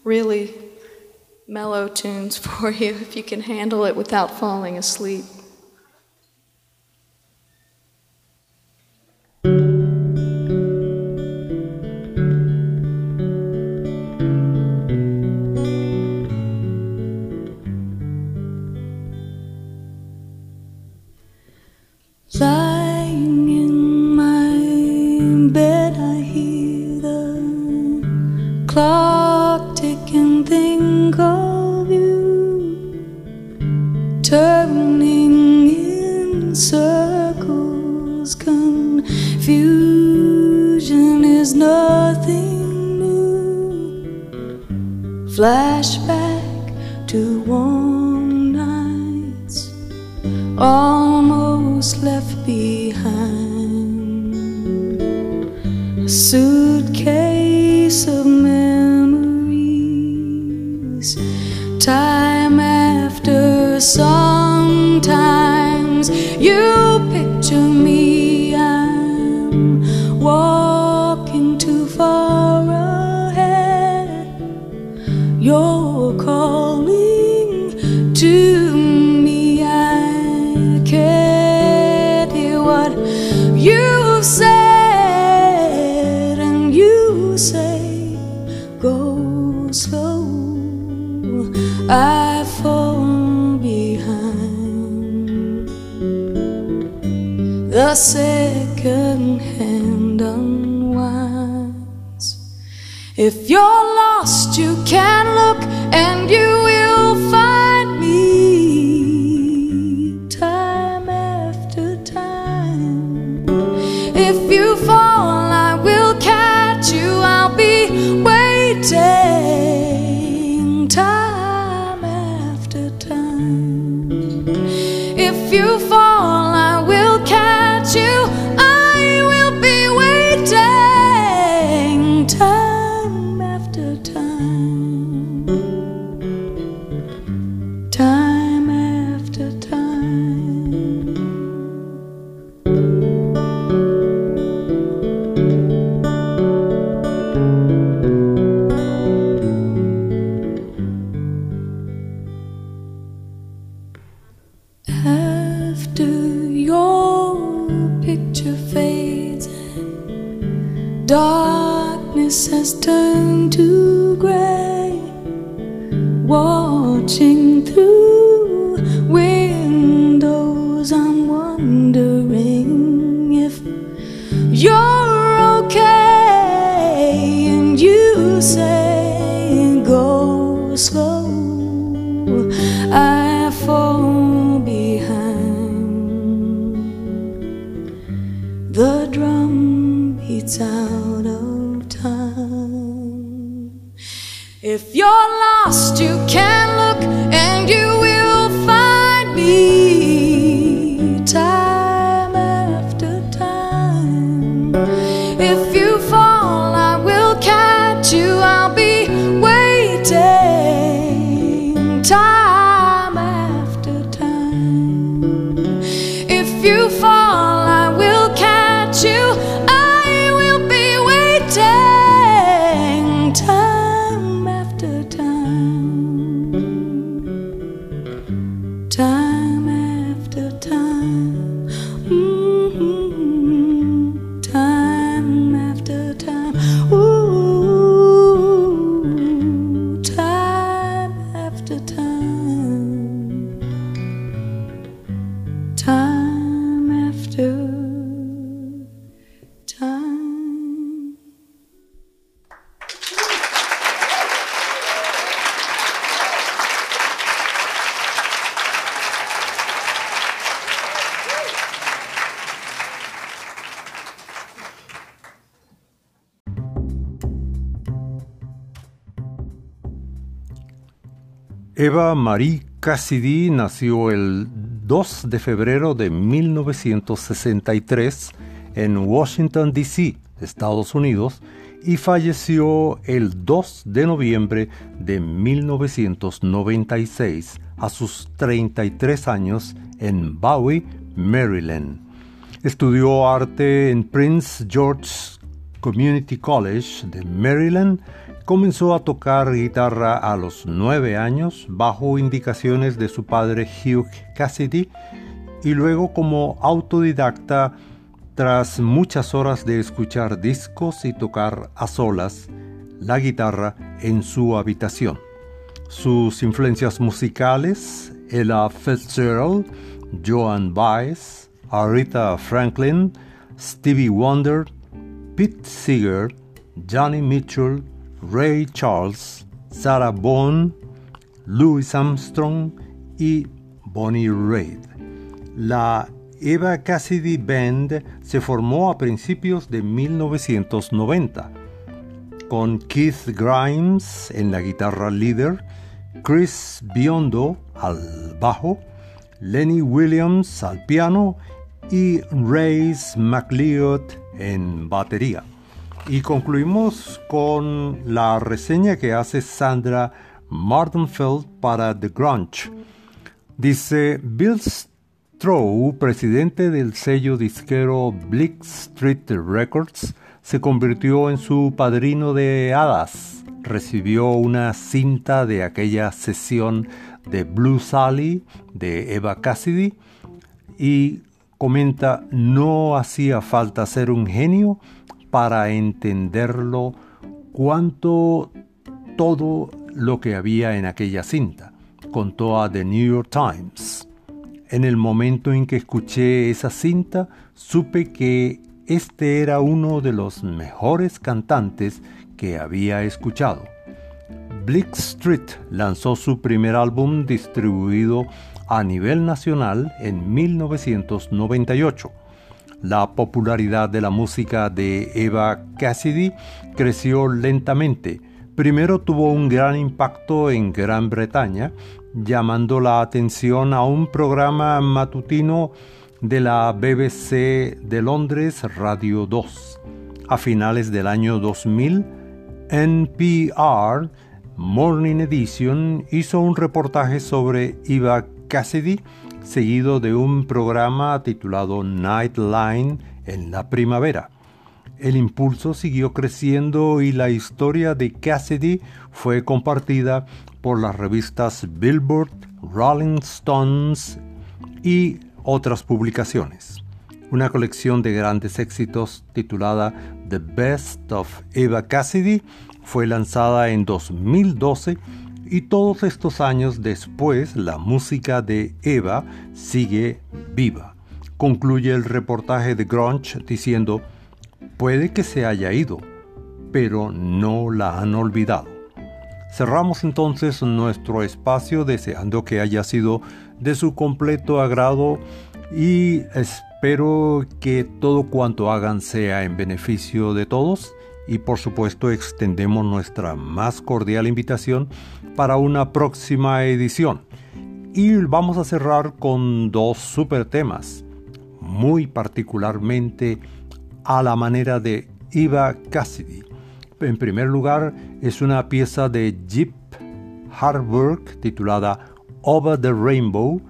really mellow tunes for you if you can handle it without falling asleep. Eva Marie Cassidy nació el 2 de febrero de 1963 en Washington, D.C., Estados Unidos, y falleció el 2 de noviembre de 1996 a sus 33 años en Bowie, Maryland. Estudió arte en Prince George Community College de Maryland. Comenzó a tocar guitarra a los nueve años bajo indicaciones de su padre Hugh Cassidy y luego como autodidacta tras muchas horas de escuchar discos y tocar a solas la guitarra en su habitación. Sus influencias musicales, Ella Fitzgerald, Joan Baez, Aretha Franklin, Stevie Wonder, Pete Seeger, Johnny Mitchell, Ray Charles, Sarah Vaughan, Louis Armstrong y Bonnie Raitt. La Eva Cassidy Band se formó a principios de 1990 con Keith Grimes en la guitarra líder, Chris Biondo al bajo, Lenny Williams al piano y Rayce McLeod en batería. Y concluimos con la reseña que hace Sandra Martenfeld para The Grunge. Dice Bill Stroh, presidente del sello disquero Bleak Street Records, se convirtió en su padrino de hadas. Recibió una cinta de aquella sesión de Blue Sally de Eva Cassidy y comenta no hacía falta ser un genio para entenderlo cuanto todo lo que había en aquella cinta, contó a The New York Times. En el momento en que escuché esa cinta, supe que este era uno de los mejores cantantes que había escuchado. Bleak Street lanzó su primer álbum distribuido a nivel nacional en 1998. La popularidad de la música de Eva Cassidy creció lentamente. Primero tuvo un gran impacto en Gran Bretaña, llamando la atención a un programa matutino de la BBC de Londres Radio 2. A finales del año 2000, NPR Morning Edition hizo un reportaje sobre Eva Cassidy, seguido de un programa titulado Nightline en la primavera. El impulso siguió creciendo y la historia de Cassidy fue compartida por las revistas Billboard, Rolling Stones y otras publicaciones. una colección de grandes éxitos titulada The Best of Eva Cassidy, fue lanzada en 2012 y todos estos años después la música de Eva sigue viva. Concluye el reportaje de Grunge diciendo, puede que se haya ido, pero no la han olvidado. Cerramos entonces nuestro espacio deseando que haya sido de su completo agrado y espero que todo cuanto hagan sea en beneficio de todos y por supuesto extendemos nuestra más cordial invitación para una próxima edición. Y vamos a cerrar con dos super temas, muy particularmente a la manera de Eva Cassidy. En primer lugar, es una pieza de Jeep Harburg titulada Over the Rainbow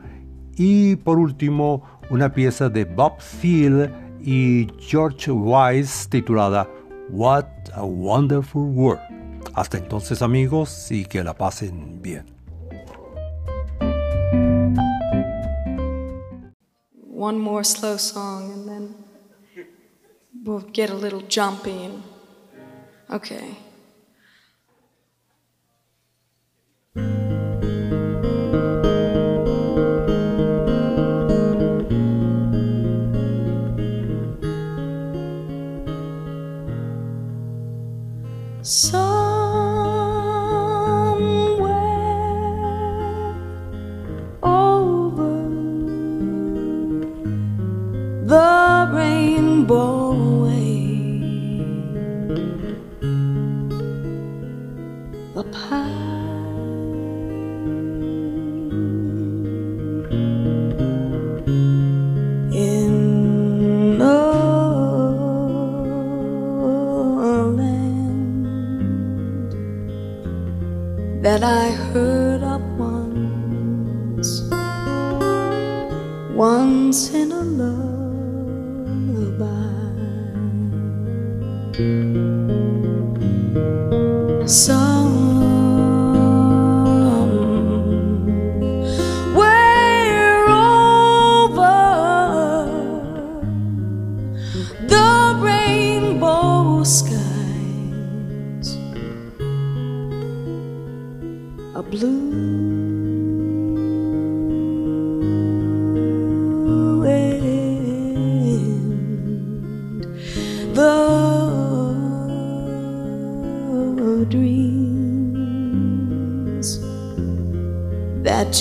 y por último una pieza de Bob Thiel y George Wise titulada What a Wonderful World. Hasta entonces amigos y que la pasen bien. One more slow song and then we'll get a little jumpy and okay. Somewhere the rainbow way, the pine in the land that I heard of once, once in a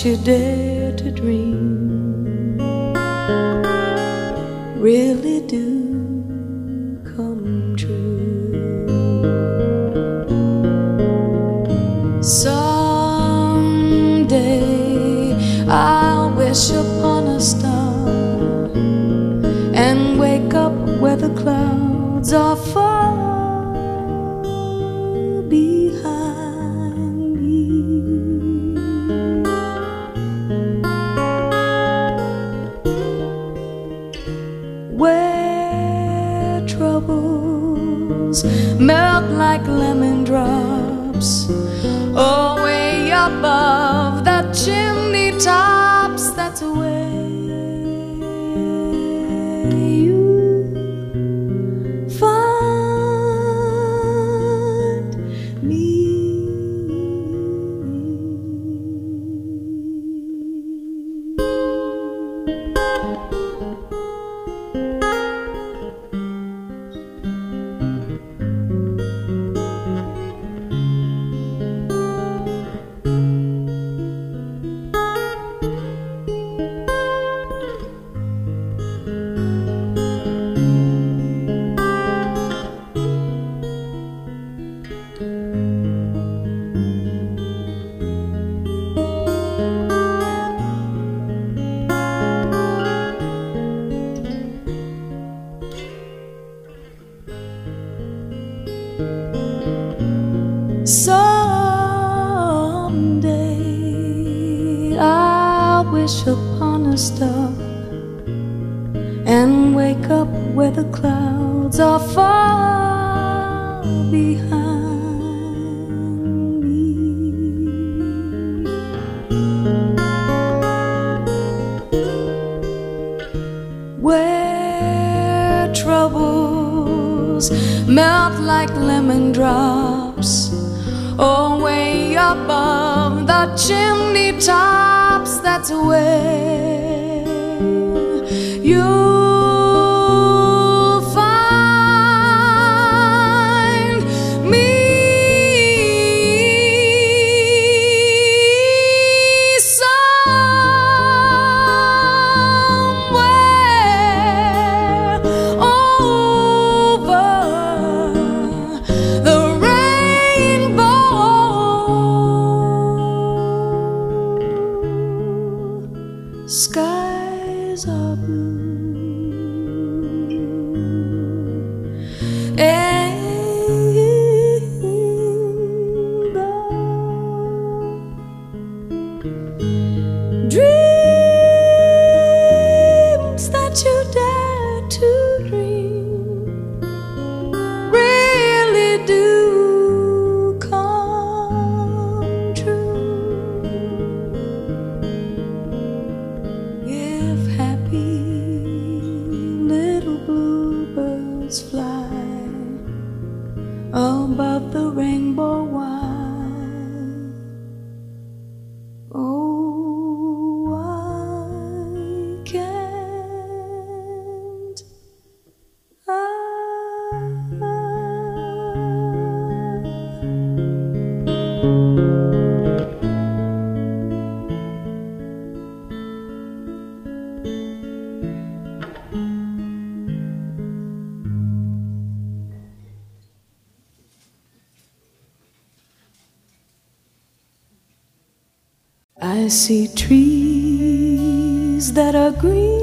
you dare Green.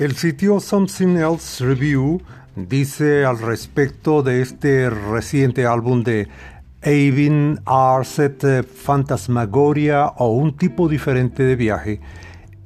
El sitio Something Else Review dice al respecto de este reciente álbum de Avin Arset Fantasmagoria o un tipo diferente de viaje.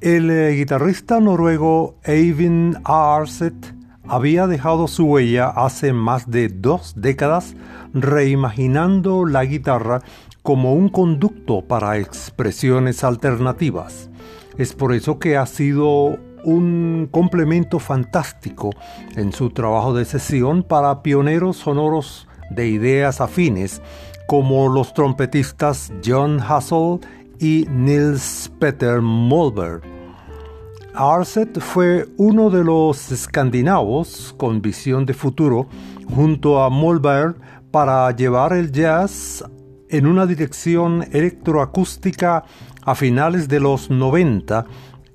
El eh, guitarrista noruego Avin Arset había dejado su huella hace más de dos décadas reimaginando la guitarra como un conducto para expresiones alternativas. Es por eso que ha sido un complemento fantástico en su trabajo de sesión para pioneros sonoros de ideas afines como los trompetistas John Hassel y Nils Peter Molberg. Arset fue uno de los escandinavos con visión de futuro junto a Molberg para llevar el jazz en una dirección electroacústica a finales de los 90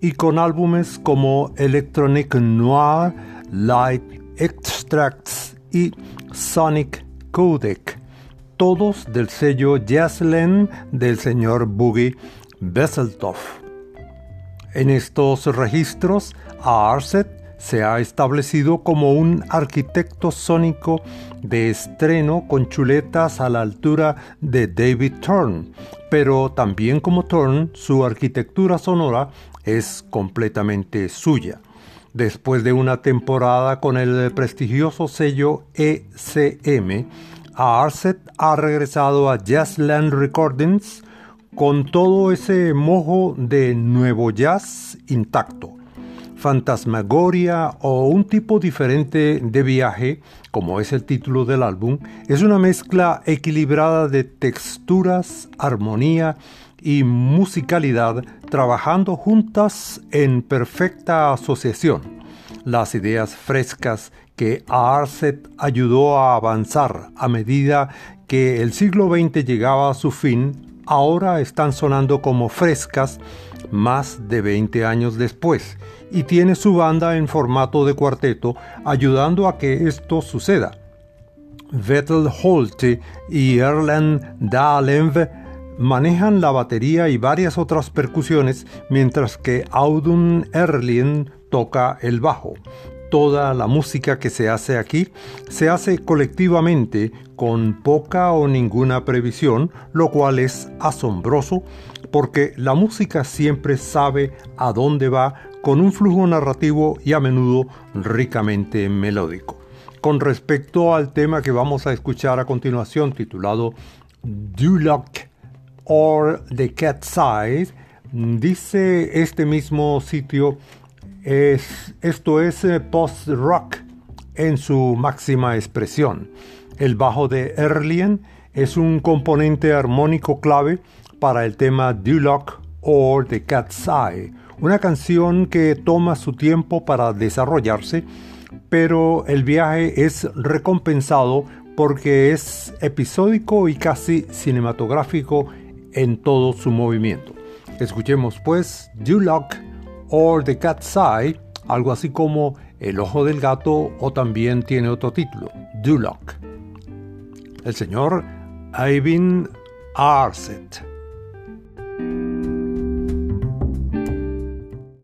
y con álbumes como Electronic Noir, Light Extracts y Sonic Codec, todos del sello Jazzland del señor Boogie Besseltoff. En estos registros, Arset se ha establecido como un arquitecto sónico de estreno con chuletas a la altura de David Thorne, pero también como Thorne, su arquitectura sonora es completamente suya. Después de una temporada con el prestigioso sello ECM, Arset ha regresado a Jazzland Recordings con todo ese mojo de nuevo jazz intacto. Fantasmagoria o un tipo diferente de viaje, como es el título del álbum, es una mezcla equilibrada de texturas, armonía y musicalidad trabajando juntas en perfecta asociación. Las ideas frescas que Arset ayudó a avanzar a medida que el siglo XX llegaba a su fin, ahora están sonando como frescas más de 20 años después y tiene su banda en formato de cuarteto ayudando a que esto suceda. Vettel Holte y Erland Dahlev manejan la batería y varias otras percusiones, mientras que Audun Erlien toca el bajo. Toda la música que se hace aquí se hace colectivamente con poca o ninguna previsión, lo cual es asombroso porque la música siempre sabe a dónde va con un flujo narrativo y a menudo ricamente melódico. Con respecto al tema que vamos a escuchar a continuación titulado Duloc or The Cat Side, dice este mismo sitio, es, esto es eh, post-rock en su máxima expresión. El bajo de Erlien es un componente armónico clave para el tema Duloc or The Cat's Eye, una canción que toma su tiempo para desarrollarse, pero el viaje es recompensado porque es episódico y casi cinematográfico en todo su movimiento. Escuchemos pues Duloc or The Cat's Eye, algo así como El ojo del gato o también tiene otro título, Duloc. El señor Ivan Arset.